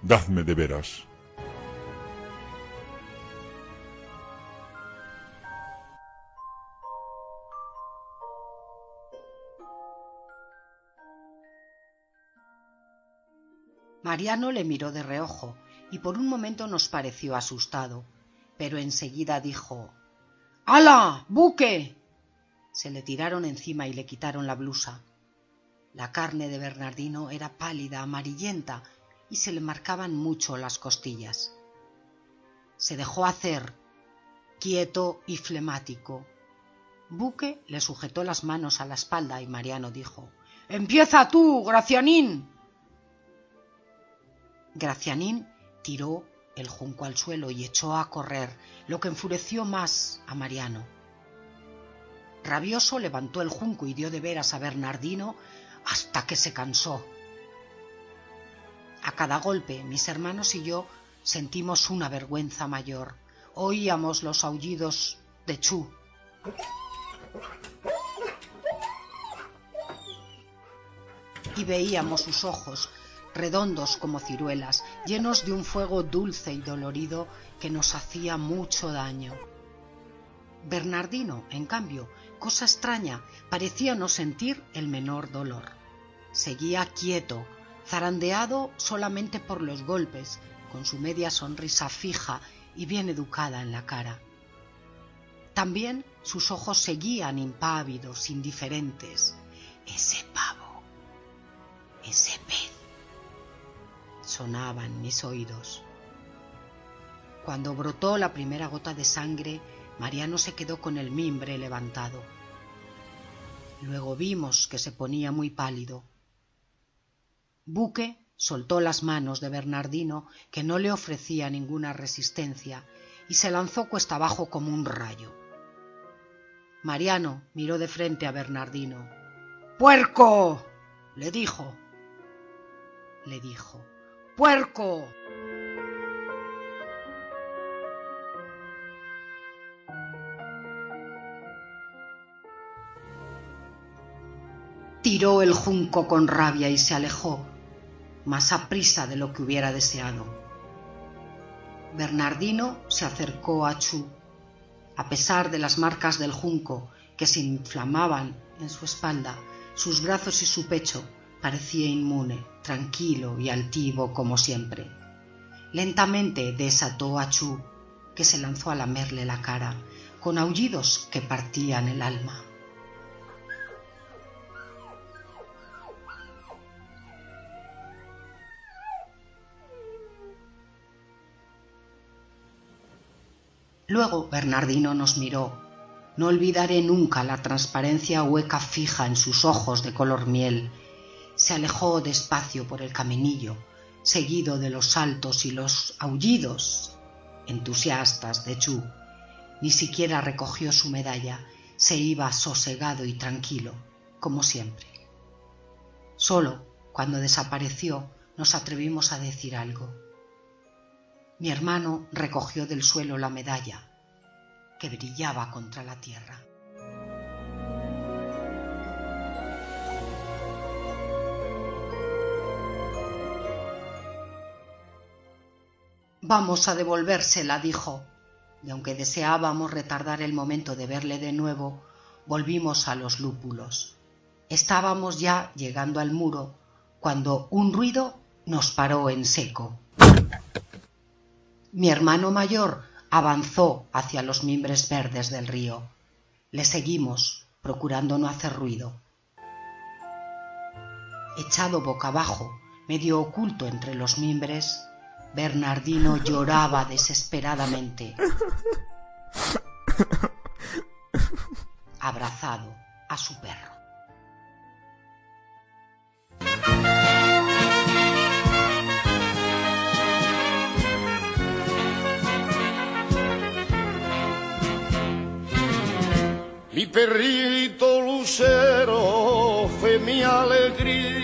Dadme de veras. Mariano le miró de reojo y por un momento nos pareció asustado, pero enseguida dijo ¡Hala! ¡Buque! Se le tiraron encima y le quitaron la blusa. La carne de Bernardino era pálida, amarillenta, y se le marcaban mucho las costillas. Se dejó hacer, quieto y flemático. Buque le sujetó las manos a la espalda y Mariano dijo Empieza tú, Gracianín. Gracianín tiró el junco al suelo y echó a correr, lo que enfureció más a Mariano. Rabioso levantó el junco y dio de veras a Bernardino hasta que se cansó. A cada golpe mis hermanos y yo sentimos una vergüenza mayor. Oíamos los aullidos de Chu. Y veíamos sus ojos redondos como ciruelas, llenos de un fuego dulce y dolorido que nos hacía mucho daño. Bernardino, en cambio, cosa extraña, parecía no sentir el menor dolor. Seguía quieto, zarandeado solamente por los golpes, con su media sonrisa fija y bien educada en la cara. También sus ojos seguían impávidos, indiferentes. Sonaba en mis oídos. Cuando brotó la primera gota de sangre, Mariano se quedó con el mimbre levantado. Luego vimos que se ponía muy pálido. Buque soltó las manos de Bernardino, que no le ofrecía ninguna resistencia, y se lanzó cuesta abajo como un rayo. Mariano miró de frente a Bernardino. ¡Puerco! le dijo. Le dijo. ¡Puerco! Tiró el junco con rabia y se alejó, más aprisa de lo que hubiera deseado. Bernardino se acercó a Chu. A pesar de las marcas del junco que se inflamaban en su espalda, sus brazos y su pecho, parecía inmune, tranquilo y altivo como siempre. Lentamente desató a Chu, que se lanzó a lamerle la cara, con aullidos que partían el alma. Luego Bernardino nos miró. No olvidaré nunca la transparencia hueca fija en sus ojos de color miel. Se alejó despacio por el caminillo, seguido de los saltos y los aullidos entusiastas de Chu. Ni siquiera recogió su medalla, se iba sosegado y tranquilo, como siempre. Solo cuando desapareció nos atrevimos a decir algo. Mi hermano recogió del suelo la medalla, que brillaba contra la tierra. Vamos a devolvérsela, dijo, y aunque deseábamos retardar el momento de verle de nuevo, volvimos a los lúpulos. Estábamos ya llegando al muro cuando un ruido nos paró en seco. Mi hermano mayor avanzó hacia los mimbres verdes del río. Le seguimos, procurando no hacer ruido. Echado boca abajo, medio oculto entre los mimbres, Bernardino lloraba desesperadamente, abrazado a su perro. Mi perrito lucero fue mi alegría.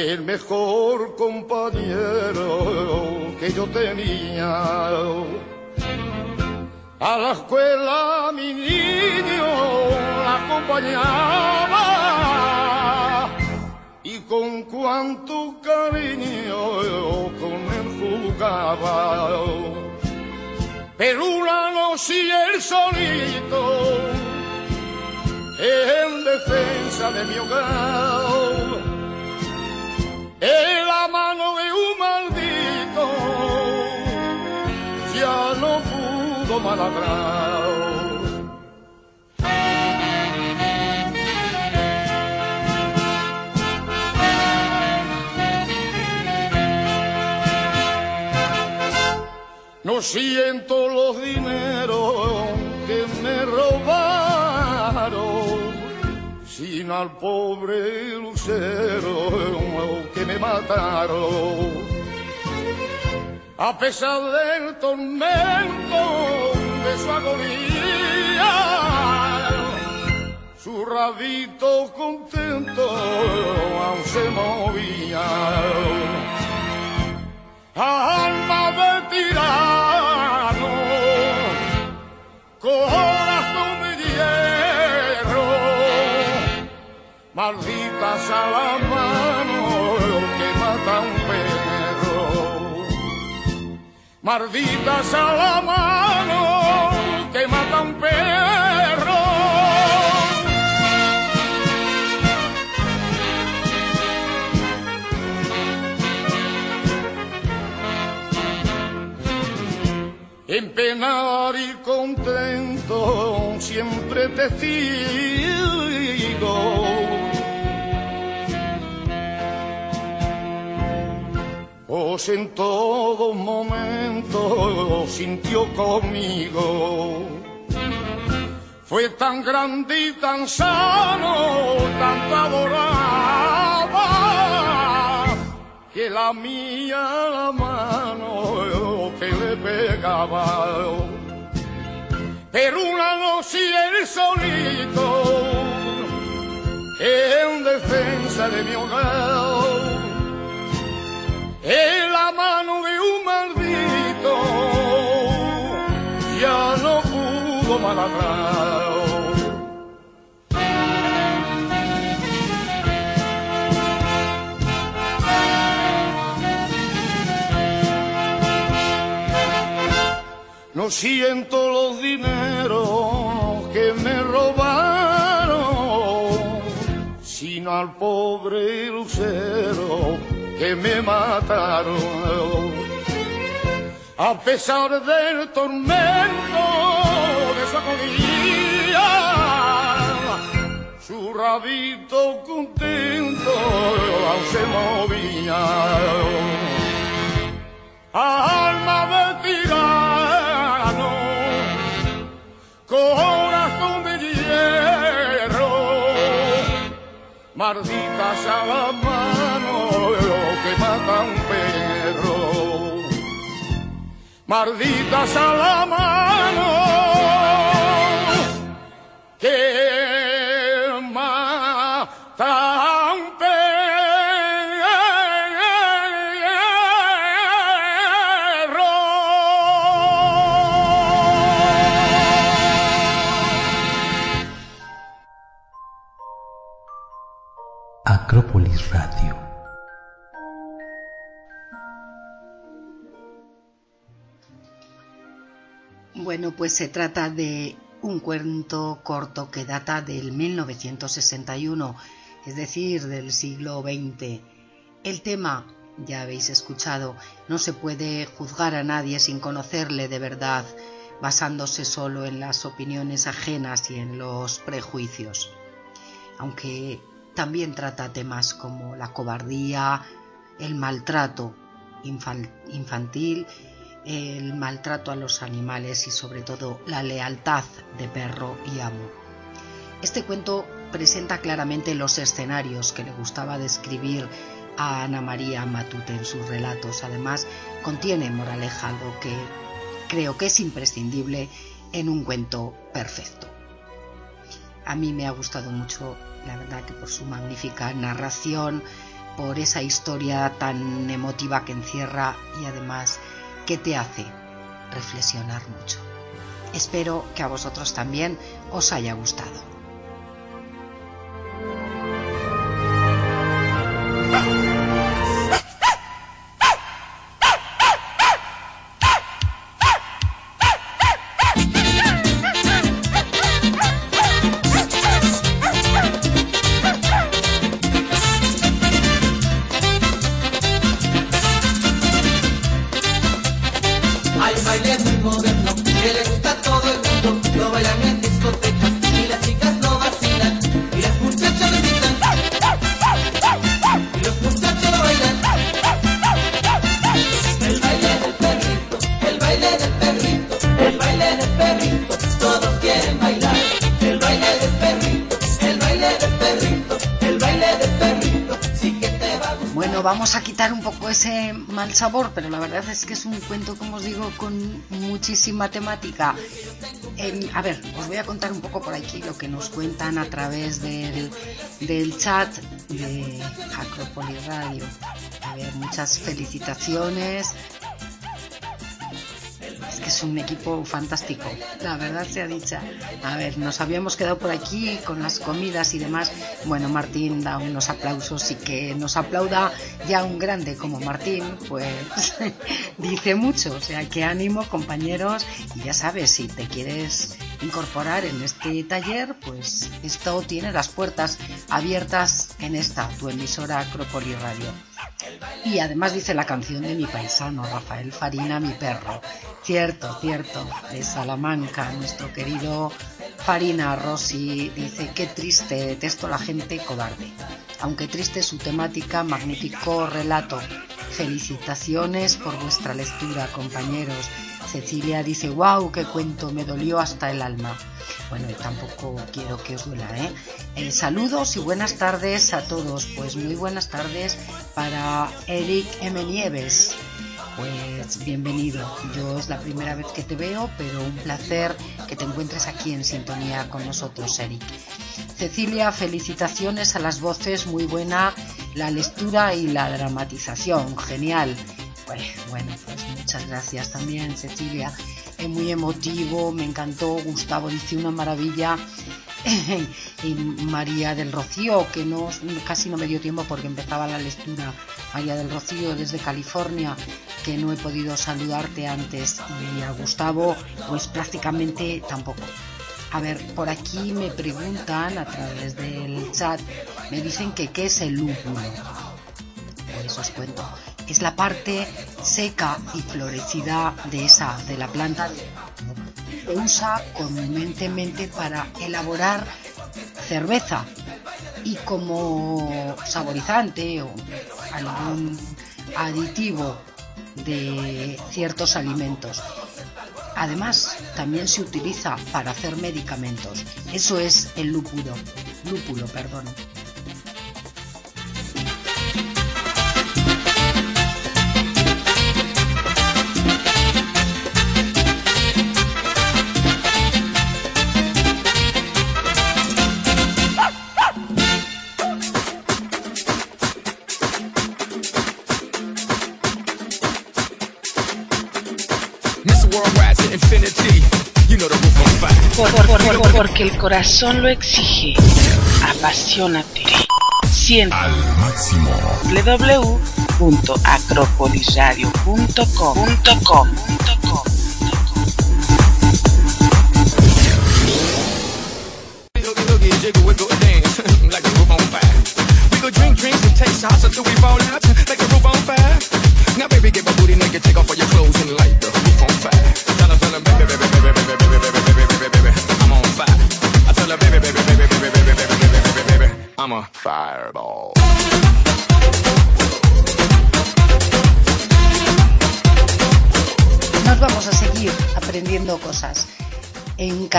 El mejor compañero que yo tenía. A la escuela mi niño la acompañaba y con cuánto cariño con él jugaba. Pero una noche él solito, en defensa de mi hogar, No siento los dineros que me robaron, sino al pobre lucero que me mataron. A pesar del tormento de su agonía, su rabito contento aún se movía. Alma de tirano, corazón de hierro, maldita sea perro, maldita sea la mano que mata a un perro. en penar y contento siempre te sigo. Pues en todo momento sintió conmigo. Fue tan grande y tan sano, tanto adoraba, que la mía la mano que le pegaba. Pero una noche él solito, en defensa de mi hogar, en la mano de un maldito, ya no pudo maladrar. No siento los dineros que me robaron, sino al pobre lucero que me mataron. A pesar del tormento de esa colilla, su rabito contento aún se movía. Alma de tirano, corazón de hierro, maldita salamano mata a un perro. Maldita sea la mano que Pues se trata de un cuento corto que data del 1961, es decir, del siglo XX. El tema, ya habéis escuchado, no se puede juzgar a nadie sin conocerle de verdad, basándose solo en las opiniones ajenas y en los prejuicios. Aunque también trata temas como la cobardía, el maltrato infantil, el maltrato a los animales y sobre todo la lealtad de perro y amo. Este cuento presenta claramente los escenarios que le gustaba describir a Ana María Matute en sus relatos. Además, contiene moraleja, algo que creo que es imprescindible en un cuento perfecto. A mí me ha gustado mucho, la verdad, que por su magnífica narración, por esa historia tan emotiva que encierra y además que te hace reflexionar mucho. Espero que a vosotros también os haya gustado. Sabor, pero la verdad es que es un cuento, como os digo, con muchísima temática. Em, a ver, os voy a contar un poco por aquí lo que nos cuentan a través del, del chat de Acrópolis Radio. A ver, muchas felicitaciones. Un equipo fantástico, la verdad sea dicha. A ver, nos habíamos quedado por aquí con las comidas y demás. Bueno, Martín da unos aplausos y que nos aplauda ya un grande como Martín, pues [laughs] dice mucho. O sea, que ánimo, compañeros. Y ya sabes, si te quieres incorporar en este taller, pues esto tiene las puertas abiertas en esta, tu emisora Acrópolis Radio. Y además dice la canción de mi paisano, Rafael Farina, mi perro. Cierto, cierto, de Salamanca, nuestro querido Farina Rossi dice, qué triste, detesto la gente cobarde. Aunque triste su temática, magnífico relato. Felicitaciones por vuestra lectura, compañeros. Cecilia dice, wow, qué cuento, me dolió hasta el alma. Bueno, y tampoco quiero que os duela, ¿eh? Eh, Saludos y buenas tardes a todos. Pues muy buenas tardes para Eric M. Nieves. Pues bienvenido. Yo es la primera vez que te veo, pero un placer que te encuentres aquí en sintonía con nosotros, Eric. Cecilia, felicitaciones a las voces, muy buena la lectura y la dramatización, genial. Pues, bueno, pues muchas gracias también, Cecilia. Es muy emotivo, me encantó. Gustavo dice una maravilla. [laughs] y María del Rocío, que no casi no me dio tiempo porque empezaba la lectura. María del Rocío desde California, que no he podido saludarte antes. Y a Gustavo, pues prácticamente tampoco. A ver, por aquí me preguntan a través del chat, me dicen que qué es el lúpulo. Pues os cuento. Es la parte seca y florecida de esa, de la planta. Se usa comúnmente para elaborar cerveza y como saborizante o algún aditivo de ciertos alimentos. Además, también se utiliza para hacer medicamentos. Eso es el lúpulo. Lúpulo, perdón. Porque el corazón lo exige. Apasionate. Siente. Al máximo. www.acropolisradio.com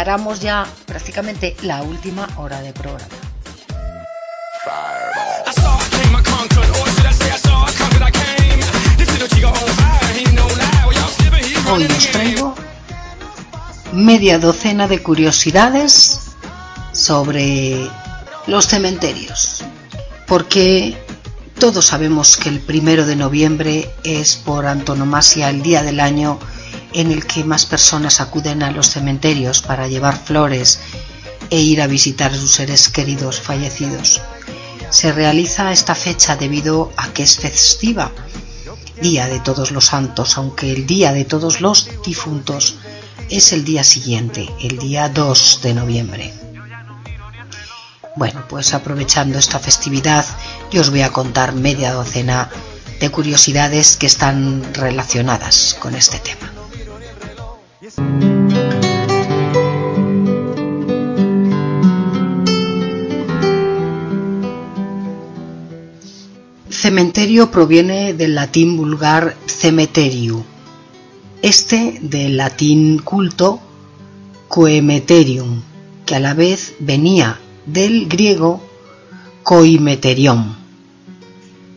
encaramos ya prácticamente la última hora de programa. Hoy os traigo media docena de curiosidades sobre los cementerios, porque todos sabemos que el primero de noviembre es por antonomasia el día del año en el que más personas acuden a los cementerios para llevar flores e ir a visitar a sus seres queridos fallecidos. Se realiza esta fecha debido a que es festiva, Día de Todos los Santos, aunque el Día de Todos los Difuntos es el día siguiente, el día 2 de noviembre. Bueno, pues aprovechando esta festividad, yo os voy a contar media docena de curiosidades que están relacionadas con este tema. Cementerio proviene del latín vulgar cemeteriu, este del latín culto coemeterium, que a la vez venía del griego coimeterion,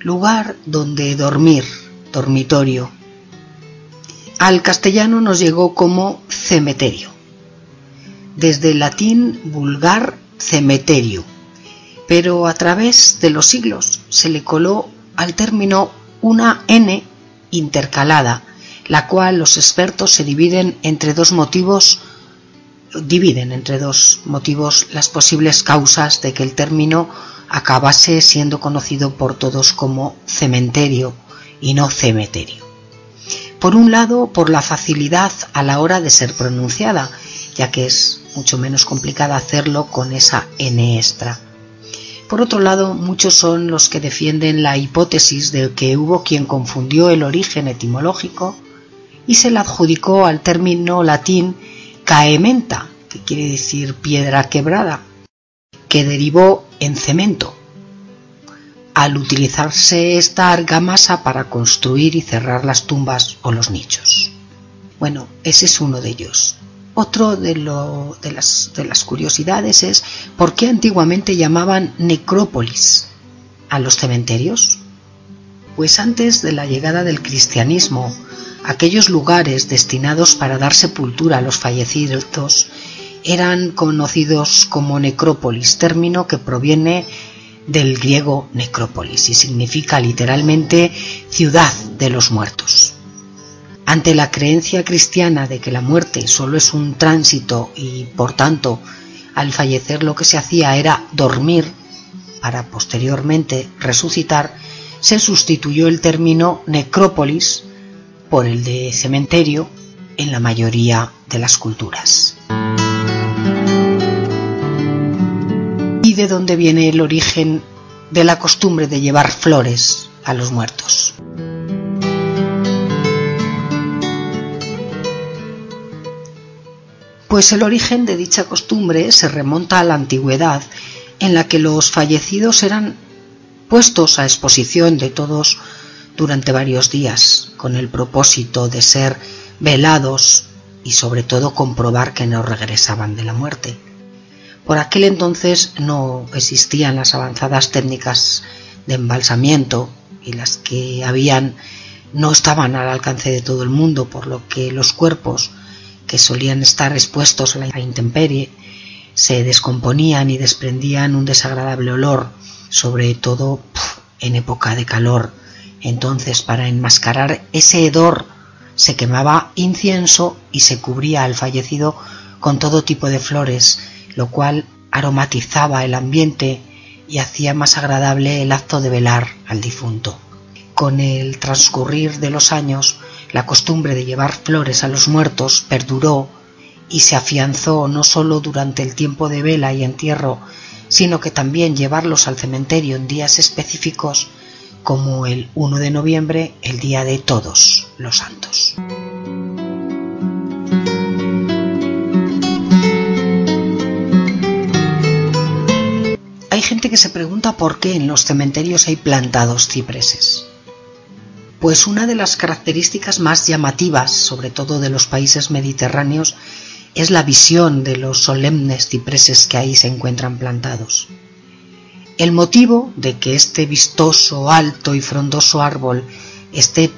lugar donde dormir, dormitorio. Al castellano nos llegó como cementerio, desde el latín vulgar cementerio, pero a través de los siglos se le coló al término una n intercalada, la cual los expertos se dividen entre dos motivos dividen entre dos motivos las posibles causas de que el término acabase siendo conocido por todos como cementerio y no cementerio. Por un lado, por la facilidad a la hora de ser pronunciada, ya que es mucho menos complicada hacerlo con esa n extra. Por otro lado, muchos son los que defienden la hipótesis de que hubo quien confundió el origen etimológico y se le adjudicó al término latín caementa, que quiere decir piedra quebrada, que derivó en cemento, al utilizarse esta argamasa para construir y cerrar las tumbas o los nichos. Bueno, ese es uno de ellos. Otro de, las, de las curiosidades es por qué antiguamente llamaban necrópolis a los cementerios. Pues antes de la llegada del cristianismo, aquellos lugares destinados para dar sepultura a los fallecidos eran conocidos como necrópolis, término que proviene del griego necrópolis y significa literalmente ciudad de los muertos. Ante la creencia cristiana de que la muerte solo es un tránsito y por tanto al fallecer lo que se hacía era dormir para posteriormente resucitar, se sustituyó el término necrópolis por el de cementerio en la mayoría de las culturas. ¿Y de dónde viene el origen de la costumbre de llevar flores a los muertos? Pues el origen de dicha costumbre se remonta a la antigüedad, en la que los fallecidos eran puestos a exposición de todos durante varios días, con el propósito de ser velados y sobre todo comprobar que no regresaban de la muerte. Por aquel entonces no existían las avanzadas técnicas de embalsamiento y las que habían no estaban al alcance de todo el mundo, por lo que los cuerpos que solían estar expuestos a la intemperie se descomponían y desprendían un desagradable olor, sobre todo en época de calor. Entonces, para enmascarar ese hedor se quemaba incienso y se cubría al fallecido con todo tipo de flores, lo cual aromatizaba el ambiente y hacía más agradable el acto de velar al difunto. Con el transcurrir de los años, la costumbre de llevar flores a los muertos perduró y se afianzó no sólo durante el tiempo de vela y entierro, sino que también llevarlos al cementerio en días específicos como el 1 de noviembre, el día de todos los santos. Que se pregunta por qué en los cementerios hay plantados cipreses. Pues una de las características más llamativas, sobre todo de los países mediterráneos, es la visión de los solemnes cipreses que ahí se encuentran plantados. El motivo de que este vistoso, alto y frondoso árbol esté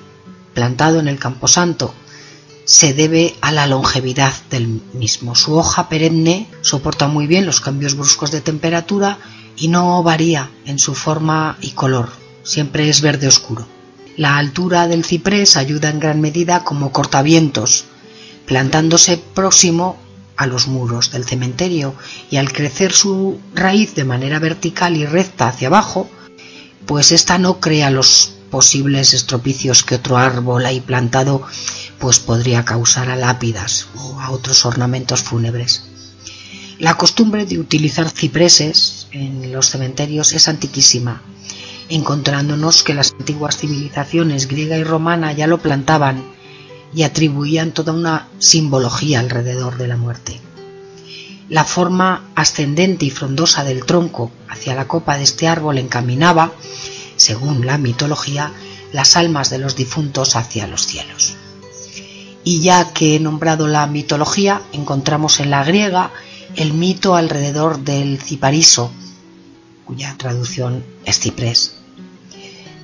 plantado en el camposanto se debe a la longevidad del mismo. Su hoja perenne soporta muy bien los cambios bruscos de temperatura y no varía en su forma y color, siempre es verde oscuro. La altura del ciprés ayuda en gran medida como cortavientos, plantándose próximo a los muros del cementerio y al crecer su raíz de manera vertical y recta hacia abajo, pues ésta no crea los posibles estropicios que otro árbol ahí plantado pues podría causar a lápidas o a otros ornamentos fúnebres. La costumbre de utilizar cipreses en los cementerios es antiquísima, encontrándonos que las antiguas civilizaciones griega y romana ya lo plantaban y atribuían toda una simbología alrededor de la muerte. La forma ascendente y frondosa del tronco hacia la copa de este árbol encaminaba, según la mitología, las almas de los difuntos hacia los cielos. Y ya que he nombrado la mitología, encontramos en la griega el mito alrededor del cipariso, cuya traducción es ciprés.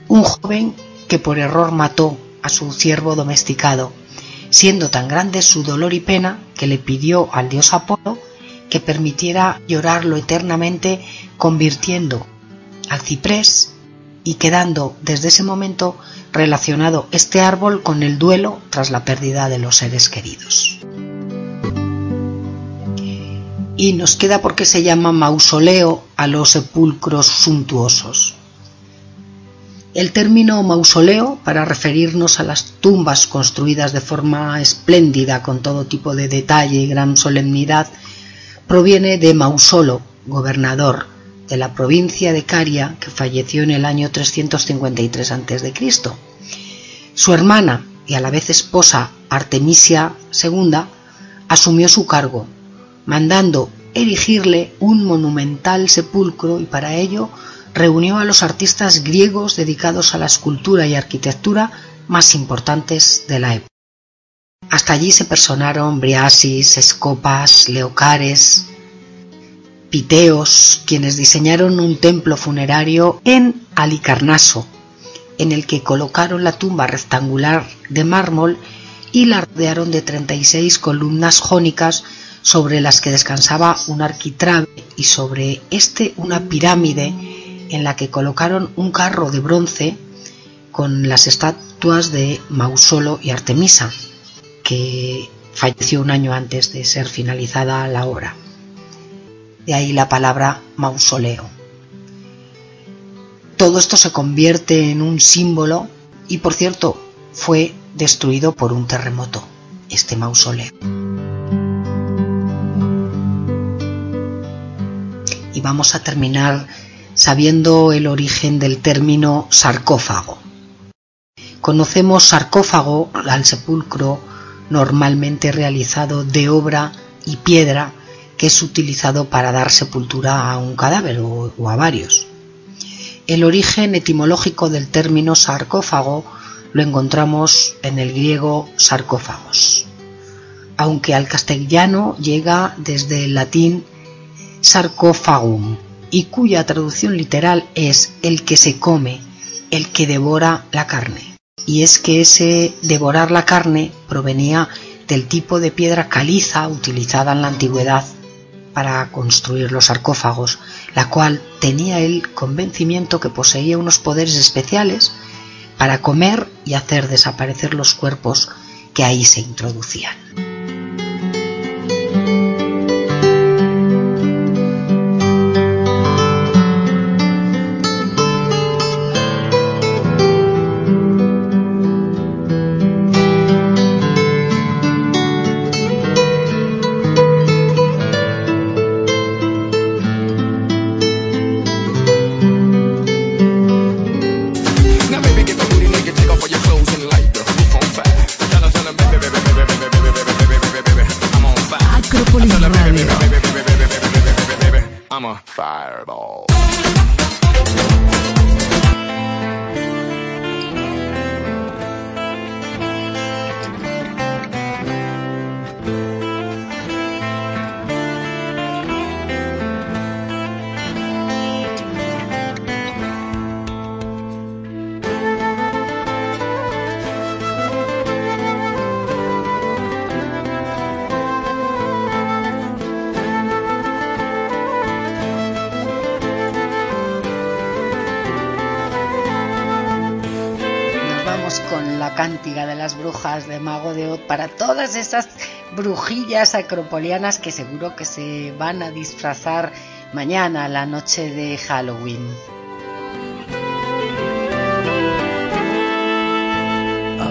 Un joven que por error mató a su ciervo domesticado, siendo tan grande su dolor y pena que le pidió al dios Apolo que permitiera llorarlo eternamente convirtiendo al ciprés y quedando desde ese momento relacionado este árbol con el duelo tras la pérdida de los seres queridos. Y nos queda porque se llama mausoleo a los sepulcros suntuosos. El término mausoleo, para referirnos a las tumbas construidas de forma espléndida con todo tipo de detalle y gran solemnidad, proviene de Mausolo, gobernador de la provincia de Caria, que falleció en el año 353 a.C. Su hermana y a la vez esposa Artemisia II asumió su cargo, mandando erigirle un monumental sepulcro y para ello reunió a los artistas griegos dedicados a la escultura y arquitectura más importantes de la época. Hasta allí se personaron Briasis, Escopas, Leocares, Piteos, quienes diseñaron un templo funerario en Alicarnaso, en el que colocaron la tumba rectangular de mármol y la rodearon de 36 columnas jónicas sobre las que descansaba un arquitrabe y sobre este una pirámide en la que colocaron un carro de bronce con las estatuas de Mausolo y Artemisa, que falleció un año antes de ser finalizada la obra. De ahí la palabra mausoleo. Todo esto se convierte en un símbolo y, por cierto, fue destruido por un terremoto, este mausoleo. Vamos a terminar sabiendo el origen del término sarcófago. Conocemos sarcófago al sepulcro normalmente realizado de obra y piedra que es utilizado para dar sepultura a un cadáver o, a varios. El origen etimológico del término sarcófago lo encontramos en el griego sarcófagos, aunque al castellano llega desde el latín sarcófagum, y cuya traducción literal es el que se come, el que devora la carne. Y es que ese devorar la carne provenía del tipo de piedra caliza utilizada en la antigüedad para construir los sarcófagos, la cual tenía el convencimiento que poseía unos poderes especiales para comer y hacer desaparecer los cuerpos que ahí se introducían. Para todas esas brujillas acropolianas que seguro que se van a disfrazar mañana, la noche de Halloween.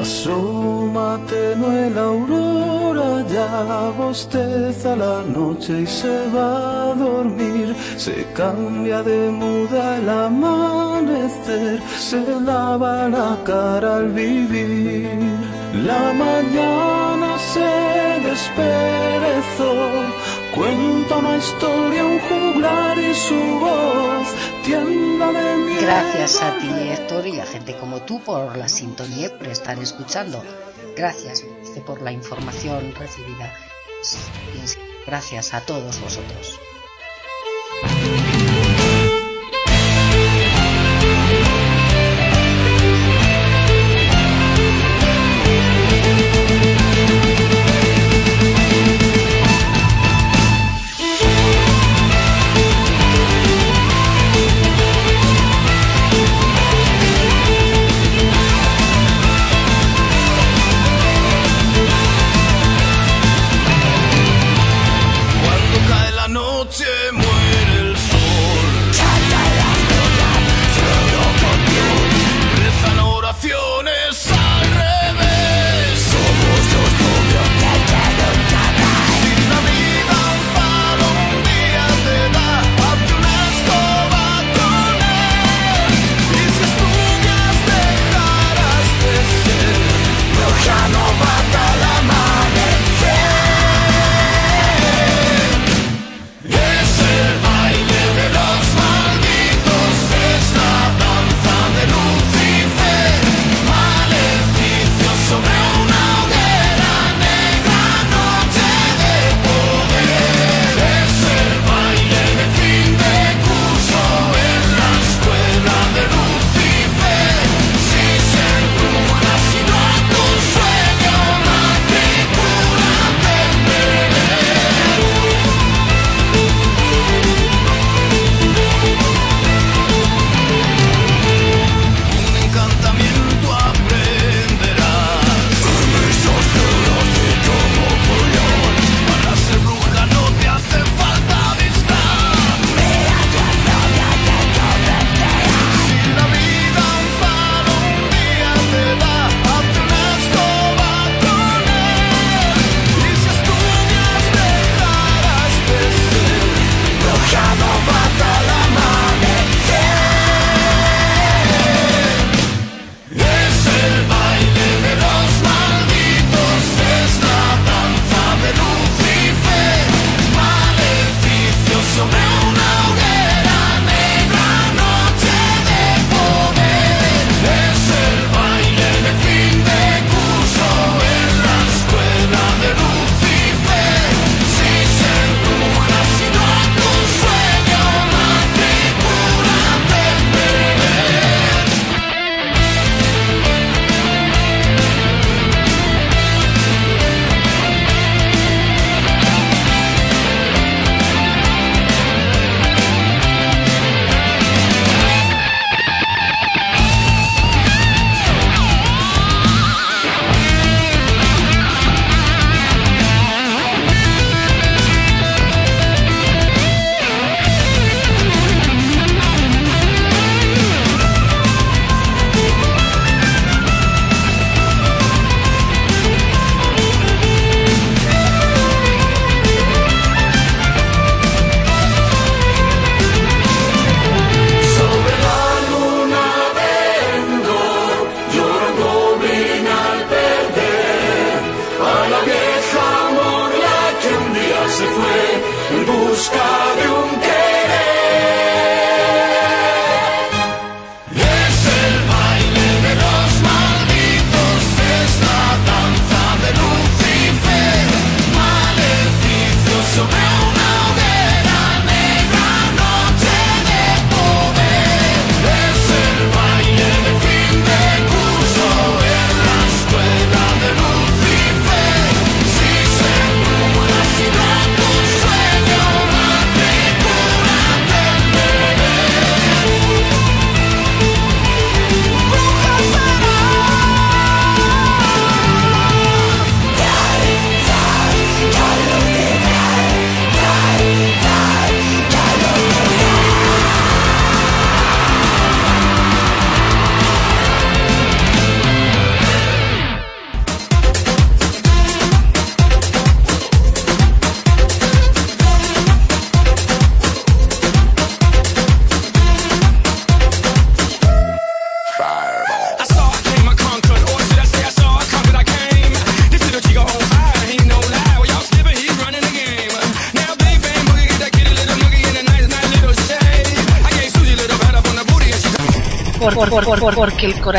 Asómate en la aurora, ya bosteza la noche y se va a dormir. Se cambia de muda el amanecer, se lava la cara al vivir. La mañana se desperezó, cuenta una historia, un juglar y su voz tiembla de miedo. Gracias a ti, Héctor, y a gente como tú por la sintonía y por estar escuchando. Gracias por la información recibida. Gracias a todos vosotros.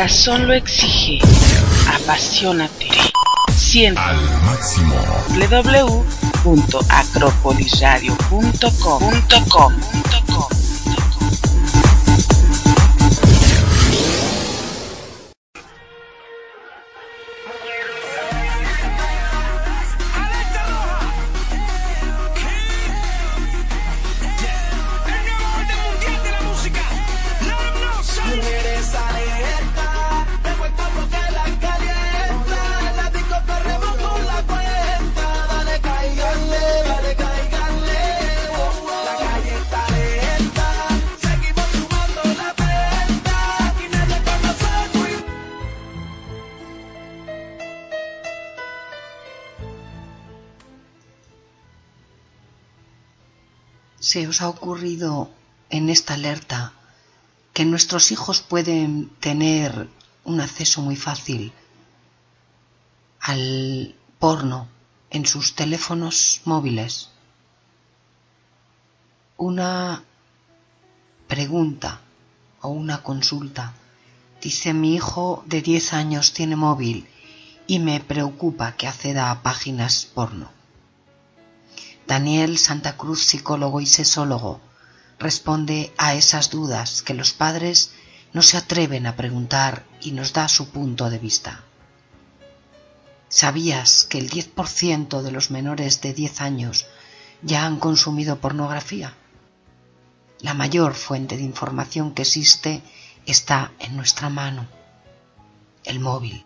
Corazón lo exige. Apasionate. Siente Al máximo. www.acropolisradio.com ¿Se os ha ocurrido en esta alerta que nuestros hijos pueden tener un acceso muy fácil al porno en sus teléfonos móviles? Una pregunta o una consulta. Dice mi hijo de 10 años tiene móvil y me preocupa que acceda a páginas porno. Daniel Santa Cruz, psicólogo y sesólogo, responde a esas dudas que los padres no se atreven a preguntar y nos da su punto de vista. ¿Sabías que el 10% de los menores de 10 años ya han consumido pornografía? La mayor fuente de información que existe está en nuestra mano, el móvil.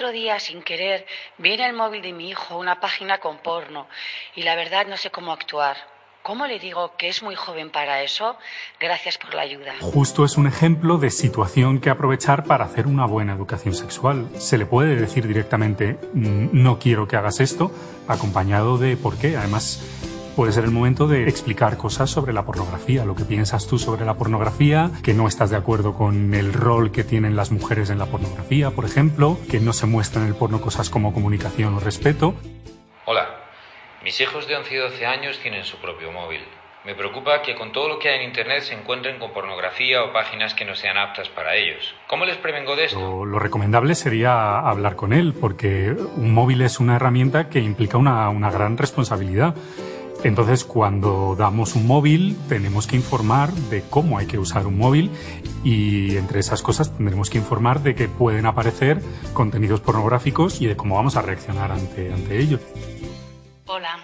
otro día, sin querer, vi en el móvil de mi hijo una página con porno y la verdad no sé cómo actuar. ¿Cómo le digo que es muy joven para eso? Gracias por la ayuda. Justo es un ejemplo de situación que aprovechar para hacer una buena educación sexual. Se le puede decir directamente, "Mm, no quiero que hagas esto, acompañado de por qué. Además, puede ser el momento de explicar cosas sobre la pornografía, lo que piensas tú sobre la pornografía, que no estás de acuerdo con el rol que tienen las mujeres en la pornografía, por ejemplo, que no se muestran en el porno cosas como comunicación o respeto. Hola, mis hijos de 11 y 12 años tienen su propio móvil. Me preocupa que con todo lo que hay en Internet se encuentren con pornografía o páginas que no sean aptas para ellos. ¿Cómo les prevengo de esto? Lo, lo recomendable sería hablar con él, porque un móvil es una herramienta que implica una, una gran responsabilidad. Entonces, cuando damos un móvil, tenemos que informar de cómo hay que usar un móvil y entre esas cosas tendremos que informar de que pueden aparecer contenidos pornográficos y de cómo vamos a reaccionar ante, ante ellos. Hola,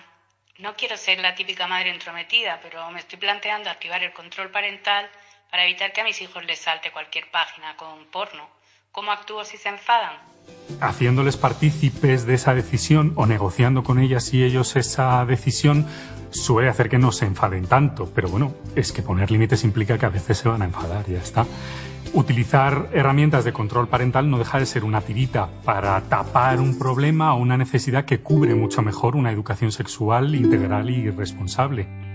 no quiero ser la típica madre entrometida, pero me estoy planteando activar el control parental para evitar que a mis hijos les salte cualquier página con porno. ¿Cómo actúo si se enfadan? Haciéndoles partícipes de esa decisión o negociando con ellas y ellos esa decisión suele hacer que no se enfaden tanto, pero bueno, es que poner límites implica que a veces se van a enfadar, ya está. Utilizar herramientas de control parental no deja de ser una tirita para tapar un problema o una necesidad que cubre mucho mejor una educación sexual integral y responsable.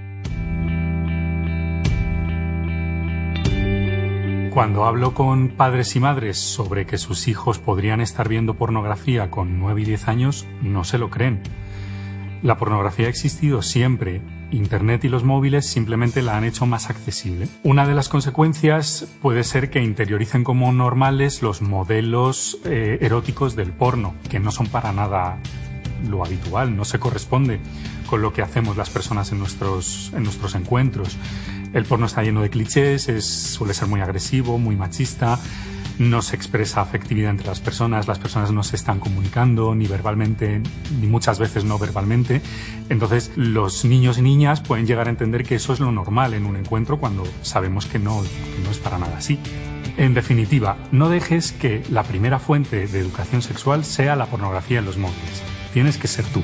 Cuando hablo con padres y madres sobre que sus hijos podrían estar viendo pornografía con 9 y 10 años, no se lo creen. La pornografía ha existido siempre. Internet y los móviles simplemente la han hecho más accesible. Una de las consecuencias puede ser que interioricen como normales los modelos eh, eróticos del porno, que no son para nada lo habitual, no se corresponde con lo que hacemos las personas en nuestros, en nuestros encuentros. El porno está lleno de clichés, suele ser muy agresivo, muy machista, no se expresa afectividad entre las personas, las personas no se están comunicando ni verbalmente, ni muchas veces no verbalmente. Entonces los niños y niñas pueden llegar a entender que eso es lo normal en un encuentro cuando sabemos que no, que no es para nada así. En definitiva, no dejes que la primera fuente de educación sexual sea la pornografía en los móviles. Tienes que ser tú.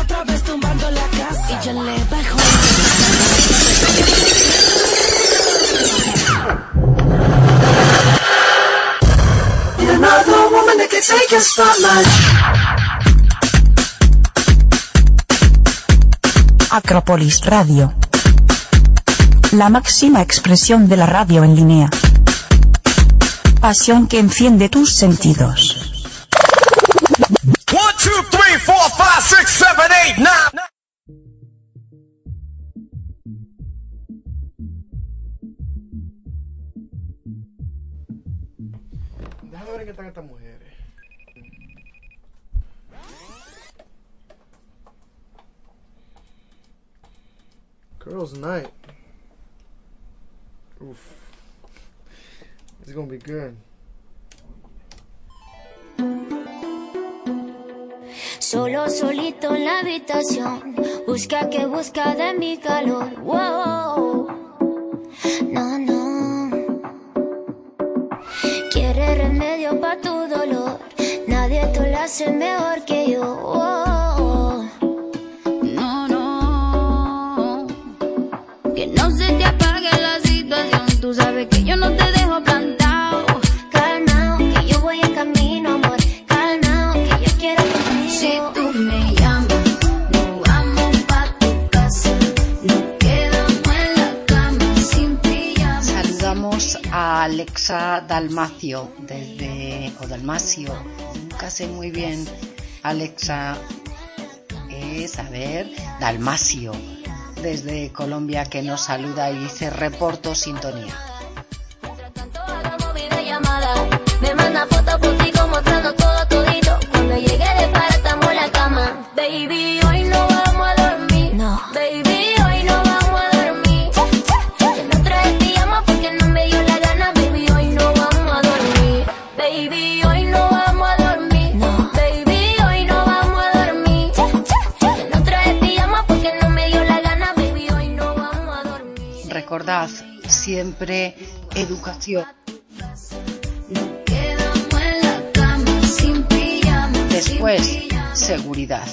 Otra vez tumbando la casa y yo le bajo Another woman that can take your spotlight. Acrópolis Radio. La máxima expresión de la radio en línea. Pasión que enciende tus sentidos. Girls' night. Oof. It's gonna be good. Solo solito en la habitación, busca que busca de mi calor. Wow. No, no. Quiere remedio para tu dolor. Nadie te lo hace mejor que yo. Wow. Que no se te apague la situación. Tú sabes que yo no te dejo plantado. Calmao, que yo voy en camino, amor. Calmao, que yo quiero contigo. Si tú me llamas, nos vamos pa' tu casa. Nos quedamos en la cama sin pijama. Saludamos a Alexa Dalmacio desde o Dalmacio. Nunca sé muy bien. Alexa es, a ver, Dalmacio desde Colombia que nos saluda y dice reporto sintonía. videollamada. Me manda fotos contigo mostrando todo todito. Cuando llegué de para estamos en la cama. Baby, hoy no vamos a dormir. No. Baby, hoy no vamos a dormir. Que no traes pijama porque no me dio la gana. Baby, hoy no vamos a dormir. Baby, hoy no Recordad siempre educación. Después, seguridad.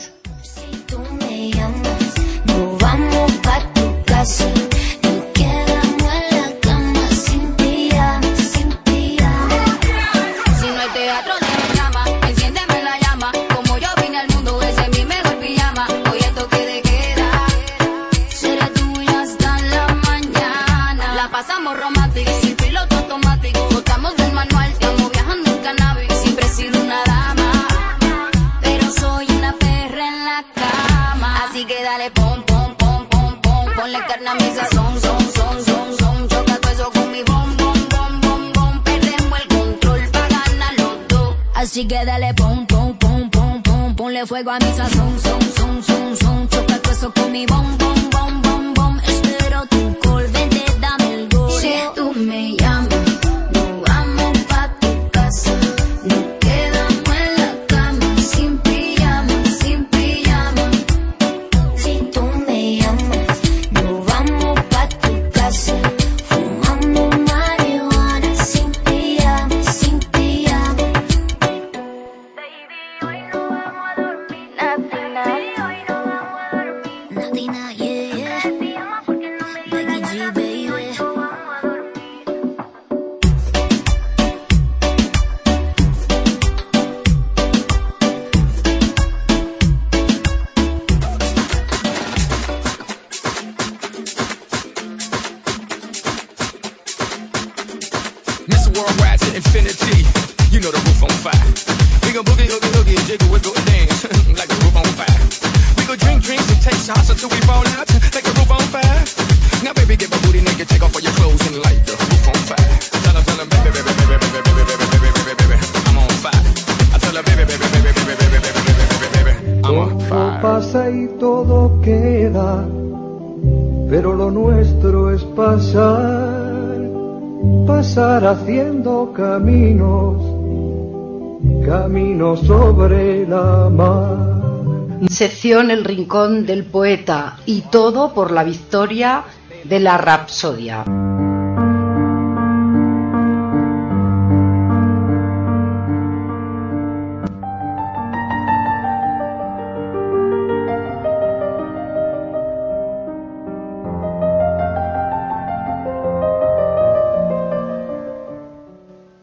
El Rincón del Poeta y todo por la victoria de la Rapsodia.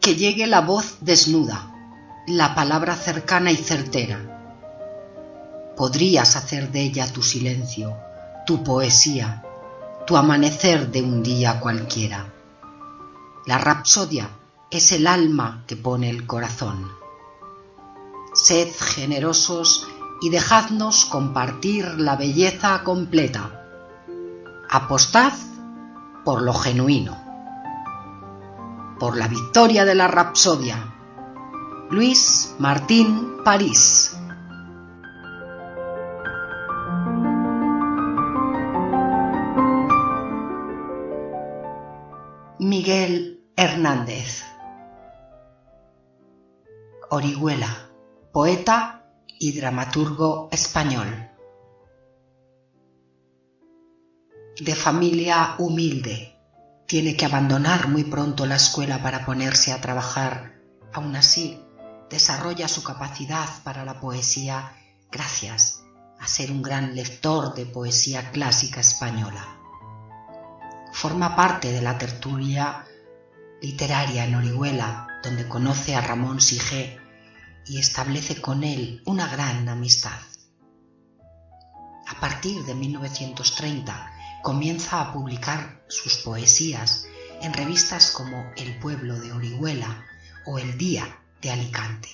Que llegue la voz desnuda, la palabra cercana y certera. Podrías hacer de ella tu silencio, tu poesía, tu amanecer de un día cualquiera. La rapsodia es el alma que pone el corazón. Sed generosos y dejadnos compartir la belleza completa. Apostad por lo genuino. Por la victoria de la rapsodia. Luis Martín París. Miguel Hernández. Orihuela, poeta y dramaturgo español. De familia humilde, tiene que abandonar muy pronto la escuela para ponerse a trabajar. Aún así, desarrolla su capacidad para la poesía gracias a ser un gran lector de poesía clásica española. Forma parte de la tertulia literaria en Orihuela, donde conoce a Ramón Sige y establece con él una gran amistad. A partir de 1930 comienza a publicar sus poesías en revistas como El Pueblo de Orihuela o El Día de Alicante.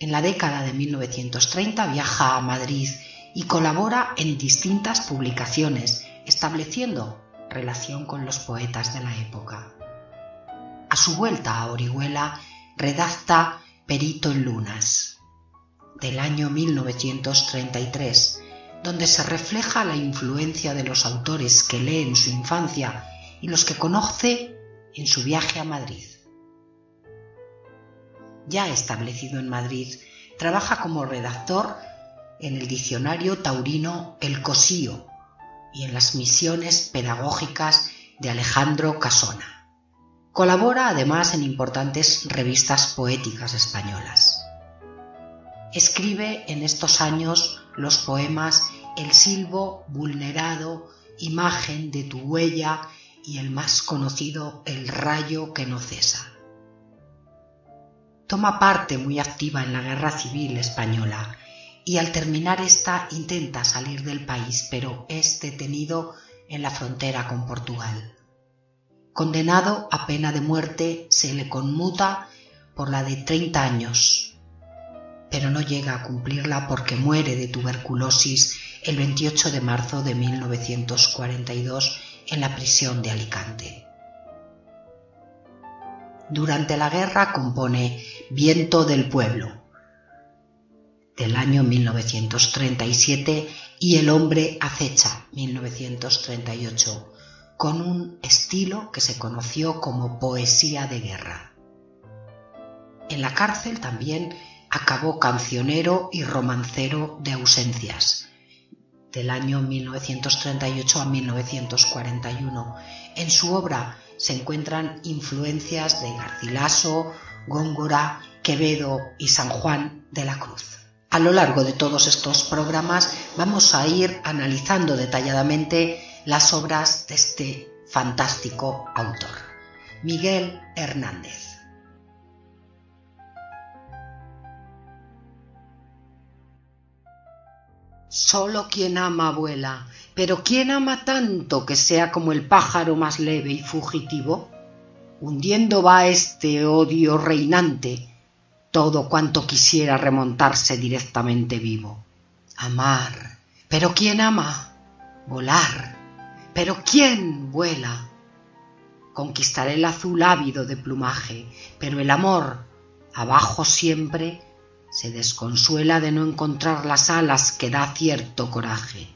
En la década de 1930 viaja a Madrid y colabora en distintas publicaciones, estableciendo relación con los poetas de la época. A su vuelta a Orihuela redacta Perito en Lunas, del año 1933, donde se refleja la influencia de los autores que lee en su infancia y los que conoce en su viaje a Madrid. Ya establecido en Madrid, trabaja como redactor en el diccionario taurino El Cosío y en las misiones pedagógicas de Alejandro Casona. Colabora además en importantes revistas poéticas españolas. Escribe en estos años los poemas El silbo vulnerado, Imagen de tu huella y el más conocido El rayo que no cesa. Toma parte muy activa en la Guerra Civil Española y al terminar esta intenta salir del país, pero es detenido en la frontera con Portugal. Condenado a pena de muerte, se le conmuta por la de 30 años, pero no llega a cumplirla porque muere de tuberculosis el 28 de marzo de 1942 en la prisión de Alicante. Durante la guerra compone Viento del Pueblo, del año 1937 y El hombre acecha 1938, con un estilo que se conoció como poesía de guerra. En la cárcel también acabó cancionero y romancero de ausencias, del año 1938 a 1941. En su obra se encuentran influencias de Garcilaso, Góngora, Quevedo y San Juan de la Cruz. A lo largo de todos estos programas vamos a ir analizando detalladamente las obras de este fantástico autor, Miguel Hernández. Solo quien ama vuela, pero ¿quién ama tanto que sea como el pájaro más leve y fugitivo? Hundiendo va este odio reinante, todo cuanto quisiera remontarse directamente vivo. Amar. ¿Pero quién ama? Volar. ¿Pero quién vuela? Conquistar el azul ávido de plumaje, pero el amor, abajo siempre, se desconsuela de no encontrar las alas que da cierto coraje.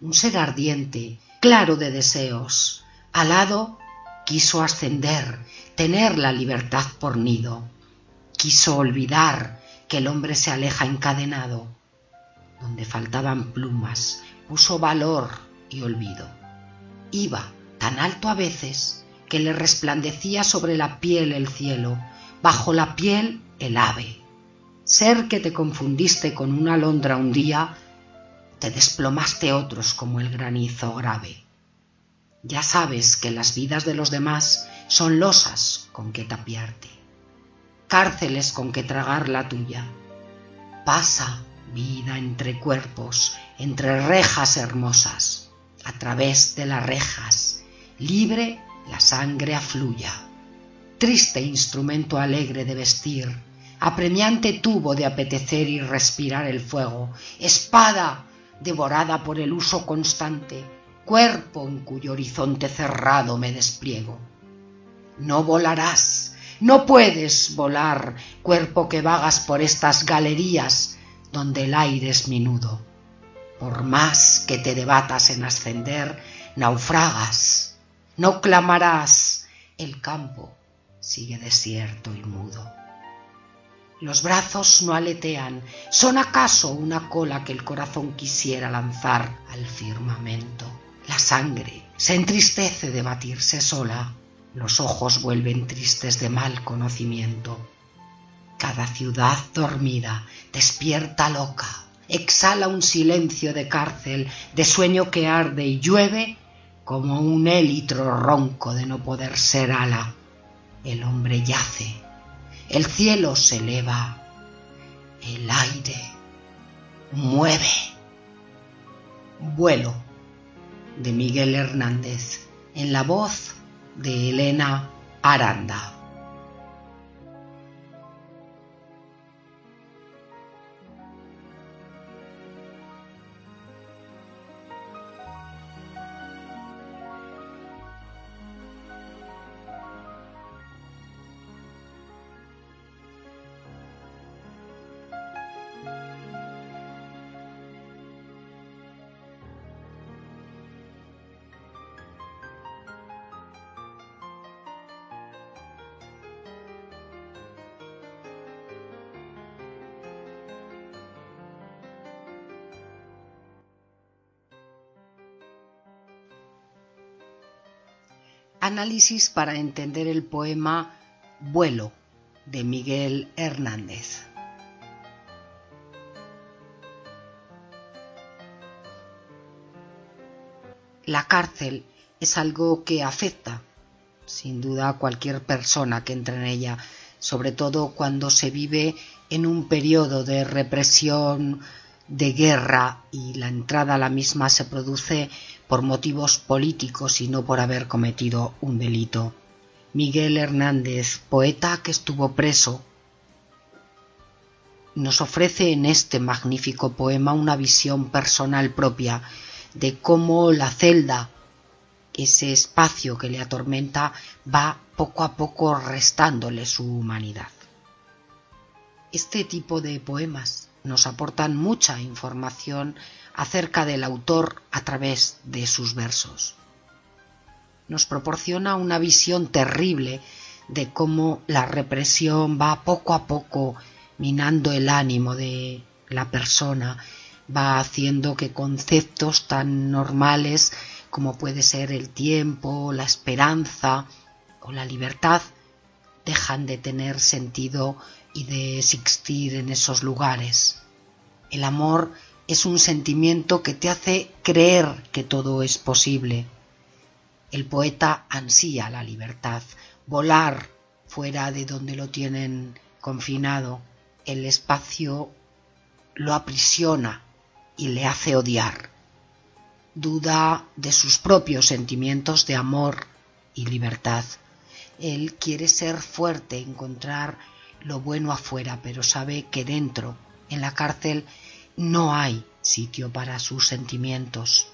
Un ser ardiente, claro de deseos, alado, quiso ascender, tener la libertad por nido. Quiso olvidar que el hombre se aleja encadenado. Donde faltaban plumas, puso valor y olvido. Iba tan alto a veces que le resplandecía sobre la piel el cielo, bajo la piel el ave. Ser que te confundiste con una alondra un día, te desplomaste otros como el granizo grave. Ya sabes que las vidas de los demás son losas con que tapiarte, cárceles con que tragar la tuya. Pasa vida entre cuerpos, entre rejas hermosas, a través de las rejas, libre la sangre afluya. Triste instrumento alegre de vestir, apremiante tubo de apetecer y respirar el fuego, espada devorada por el uso constante, cuerpo en cuyo horizonte cerrado me despliego. No volarás, no puedes volar, cuerpo que vagas por estas galerías donde el aire es minudo. Por más que te debatas en ascender, naufragas, no clamarás, el campo sigue desierto y mudo. Los brazos no aletean, son acaso una cola que el corazón quisiera lanzar al firmamento. La sangre se entristece de batirse sola, los ojos vuelven tristes de mal conocimiento. Cada ciudad dormida despierta loca, exhala un silencio de cárcel, de sueño que arde y llueve como un élitro ronco de no poder ser ala. El hombre yace el cielo se eleva, el aire mueve. Vuelo de Miguel Hernández en la voz de Elena Aranda. Análisis para entender el poema Vuelo de Miguel Hernández. La cárcel es algo que afecta, sin duda, a cualquier persona que entre en ella, sobre todo cuando se vive en un periodo de represión, de guerra y la entrada a la misma se produce por motivos políticos y no por haber cometido un delito. Miguel Hernández, poeta que estuvo preso, nos ofrece en este magnífico poema una visión personal propia de cómo la celda, ese espacio que le atormenta, va poco a poco restándole su humanidad. Este tipo de poemas nos aportan mucha información acerca del autor a través de sus versos. Nos proporciona una visión terrible de cómo la represión va poco a poco minando el ánimo de la persona, va haciendo que conceptos tan normales como puede ser el tiempo, la esperanza o la libertad dejan de tener sentido y de existir en esos lugares. El amor es un sentimiento que te hace creer que todo es posible. El poeta ansía la libertad, volar fuera de donde lo tienen confinado. El espacio lo aprisiona y le hace odiar. Duda de sus propios sentimientos de amor y libertad. Él quiere ser fuerte, encontrar lo bueno afuera, pero sabe que dentro, en la cárcel, no hay sitio para sus sentimientos.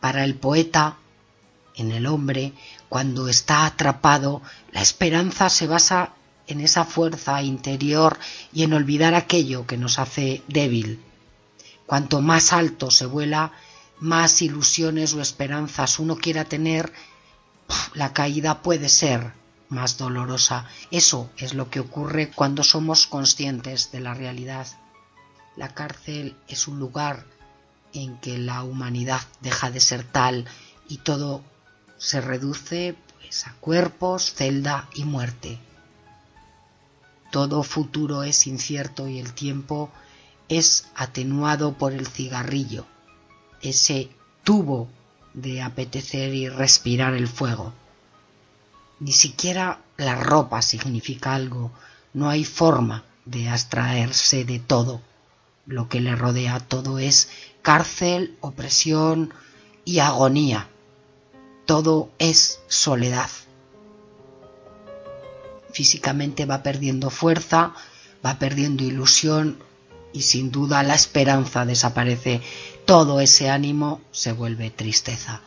Para el poeta, en el hombre, cuando está atrapado, la esperanza se basa en esa fuerza interior y en olvidar aquello que nos hace débil. Cuanto más alto se vuela, más ilusiones o esperanzas uno quiera tener, la caída puede ser más dolorosa. Eso es lo que ocurre cuando somos conscientes de la realidad. La cárcel es un lugar en que la humanidad deja de ser tal y todo se reduce pues a cuerpos, celda y muerte. Todo futuro es incierto y el tiempo es atenuado por el cigarrillo, ese tubo de apetecer y respirar el fuego. Ni siquiera la ropa significa algo, no hay forma de abstraerse de todo. Lo que le rodea todo es cárcel, opresión y agonía. Todo es soledad. Físicamente va perdiendo fuerza, va perdiendo ilusión y sin duda la esperanza desaparece. Todo ese ánimo se vuelve tristeza.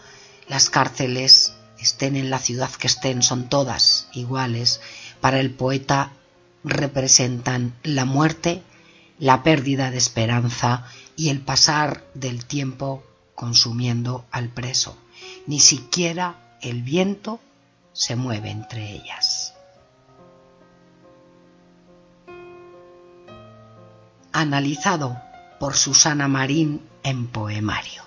Las cárceles estén en la ciudad que estén, son todas iguales. Para el poeta representan la muerte, la pérdida de esperanza y el pasar del tiempo consumiendo al preso. Ni siquiera el viento se mueve entre ellas. Analizado por Susana Marín en poemario.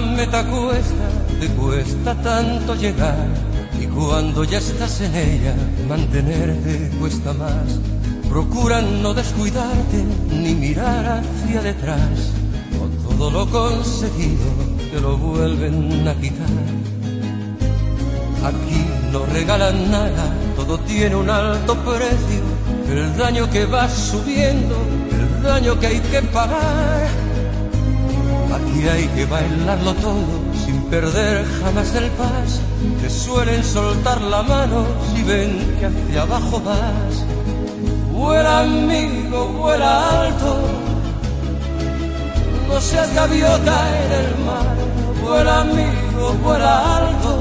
Meta cuesta, te cuesta tanto llegar. Y cuando ya estás en ella, mantenerte cuesta más. Procura no descuidarte ni mirar hacia detrás. O todo lo conseguido te lo vuelven a quitar. Aquí no regalan nada, todo tiene un alto precio. El daño que va subiendo, el daño que hay que pagar. Aquí hay que bailarlo todo sin perder jamás el paso. Te suelen soltar la mano si ven que hacia abajo vas. Vuela amigo, vuela alto. No seas gaviota en el mar. Vuela amigo, vuela alto.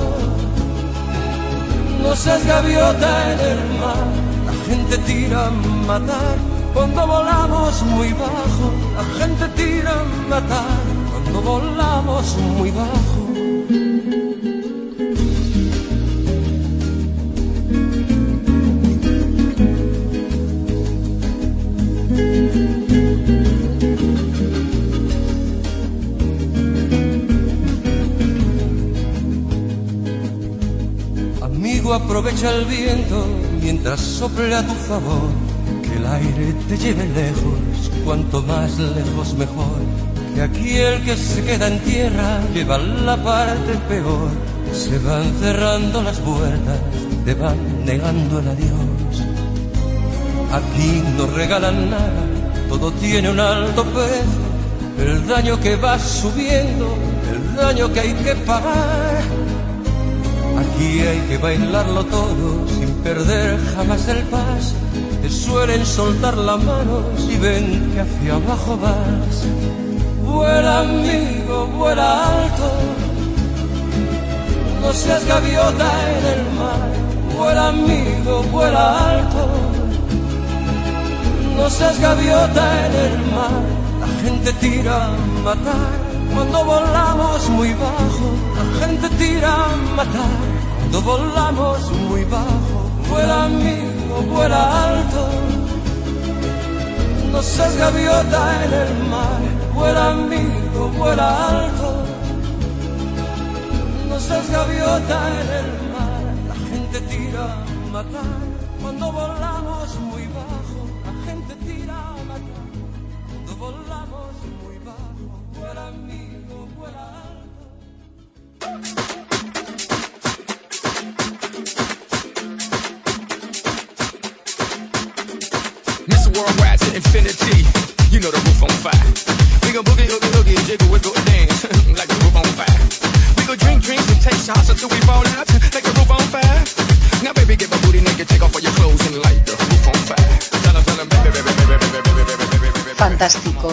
No seas gaviota en el mar. La gente tira a matar cuando volamos muy bajo. La gente tira a matar volamos muy bajo. Amigo, aprovecha el viento mientras sople a tu favor, que el aire te lleve lejos, cuanto más lejos mejor. Aquí el que se queda en tierra lleva la parte peor. Se van cerrando las puertas, te van negando el adiós. Aquí no regalan nada, todo tiene un alto precio. El daño que va subiendo, el daño que hay que pagar. Aquí hay que bailarlo todo sin perder jamás el paso. Te suelen soltar la mano si ven que hacia abajo vas. Vuela amigo, vuela alto. No seas gaviota en el mar. Vuela amigo, vuela alto. No seas gaviota en el mar. La gente tira a matar cuando volamos muy bajo. La gente tira a matar cuando volamos muy bajo. Vuela amigo, vuela alto. No seas gaviota en el mar vuela amigo, vuela alto. No seas gaviota en el mar, la gente tira a matar. Cuando volamos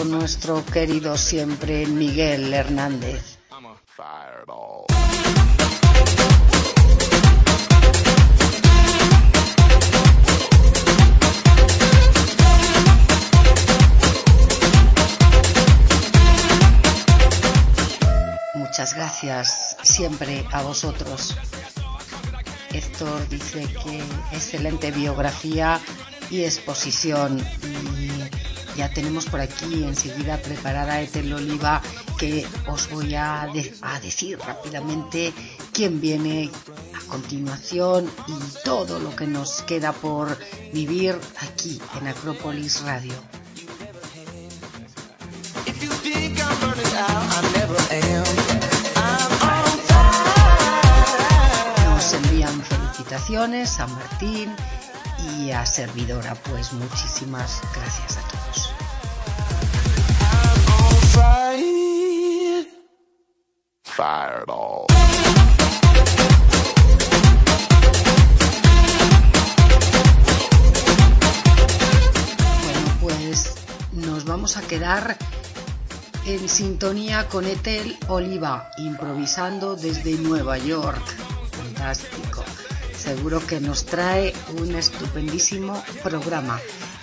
Nuestro querido siempre Miguel Hernández. Muchas gracias siempre a vosotros. Héctor dice que excelente biografía y exposición. Ya tenemos por aquí enseguida preparada a Etel Oliva que os voy a, de- a decir rápidamente quién viene a continuación y todo lo que nos queda por vivir aquí en Acrópolis Radio. Nos envían felicitaciones a Martín y a Servidora, pues muchísimas gracias a todos. Fireball. Bueno, pues nos vamos a quedar en sintonía con Etel Oliva, improvisando desde Nueva York. Fantástico. Seguro que nos trae un estupendísimo programa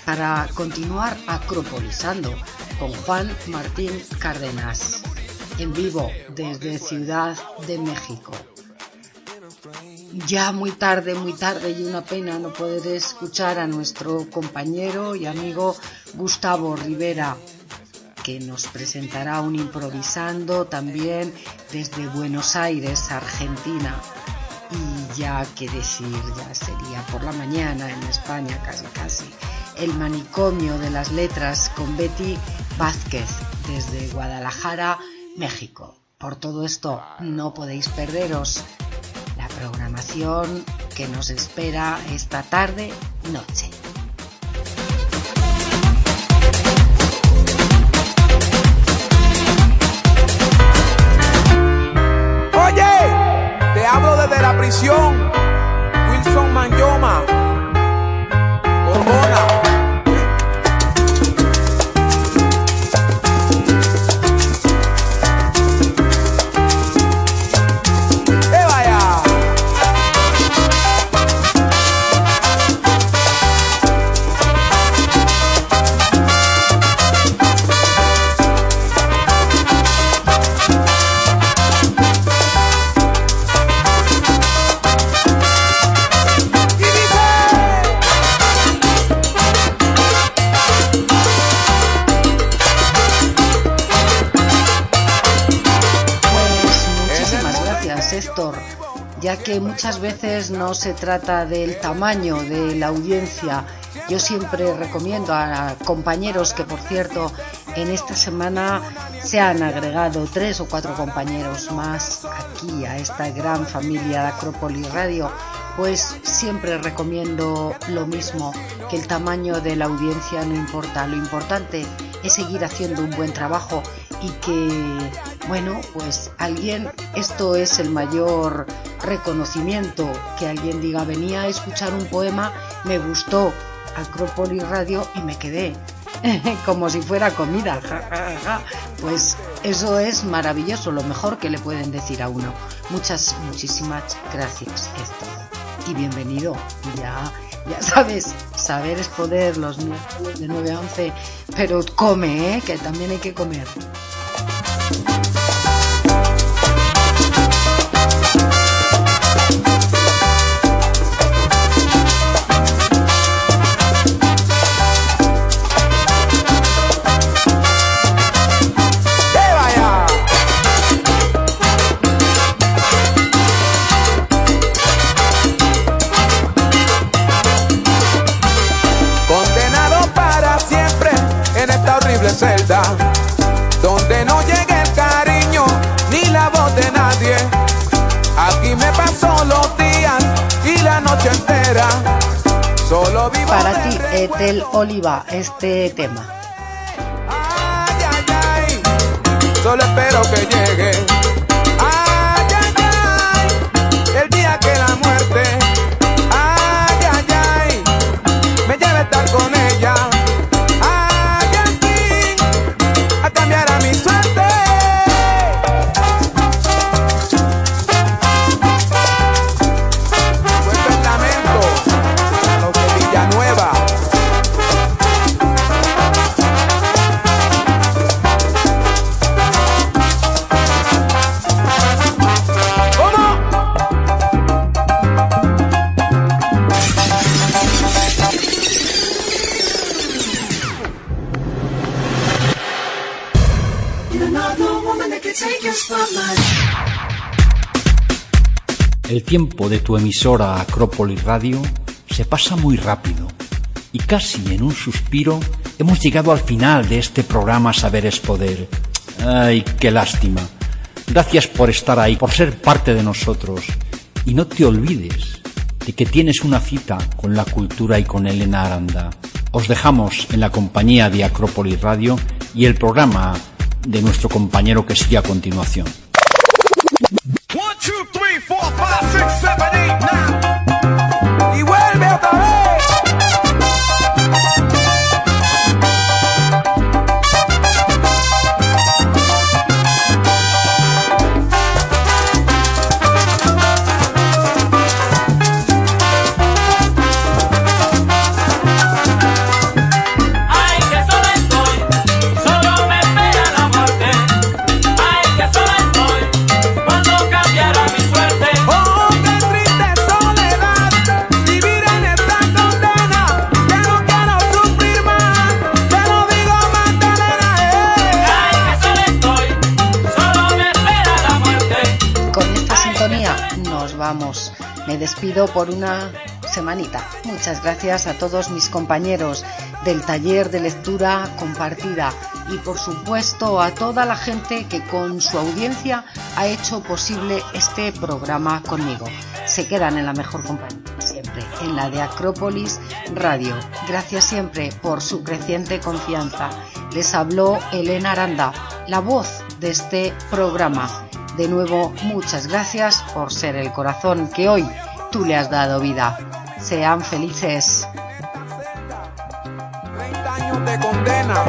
para continuar acropolizando con Juan Martín Cárdenas, en vivo desde Ciudad de México. Ya muy tarde, muy tarde y una pena no poder escuchar a nuestro compañero y amigo Gustavo Rivera, que nos presentará un improvisando también desde Buenos Aires, Argentina. Y ya que decir, ya sería por la mañana en España casi casi. El manicomio de las letras con Betty Vázquez desde Guadalajara, México. Por todo esto no podéis perderos la programación que nos espera esta tarde noche. Oye, te hablo desde la prisión. Muchas veces no se trata del tamaño de la audiencia. Yo siempre recomiendo a compañeros que, por cierto, en esta semana se han agregado tres o cuatro compañeros más aquí a esta gran familia de Acrópolis Radio, pues siempre recomiendo lo mismo, que el tamaño de la audiencia no importa, lo importante es seguir haciendo un buen trabajo y que, bueno, pues alguien, esto es el mayor reconocimiento, que alguien diga, venía a escuchar un poema, me gustó Acrópolis Radio y me quedé. [laughs] Como si fuera comida, pues eso es maravilloso, lo mejor que le pueden decir a uno. Muchas, muchísimas gracias, Héctor. Y bienvenido, ya, ya sabes, saber es poder los de 9 a 11, pero come, ¿eh? que también hay que comer. Celda, donde no llega el cariño ni la voz de nadie. Aquí me paso los días y la noche entera, Solo vivo Para ti, Etel Oliva, este tema. Solo espero que llegue. Tiempo de tu emisora Acrópolis Radio se pasa muy rápido y casi en un suspiro hemos llegado al final de este programa Saber es Poder. Ay, qué lástima. Gracias por estar ahí, por ser parte de nosotros. Y no te olvides de que tienes una cita con la cultura y con Elena Aranda. Os dejamos en la compañía de Acrópolis Radio y el programa de nuestro compañero que sigue a continuación. Despido por una semanita. Muchas gracias a todos mis compañeros del taller de lectura compartida y por supuesto a toda la gente que con su audiencia ha hecho posible este programa conmigo. Se quedan en la mejor compañía siempre, en la de Acrópolis Radio. Gracias siempre por su creciente confianza. Les habló Elena Aranda, la voz de este programa. De nuevo, muchas gracias por ser el corazón que hoy tú le has dado vida. Sean felices. años de condena.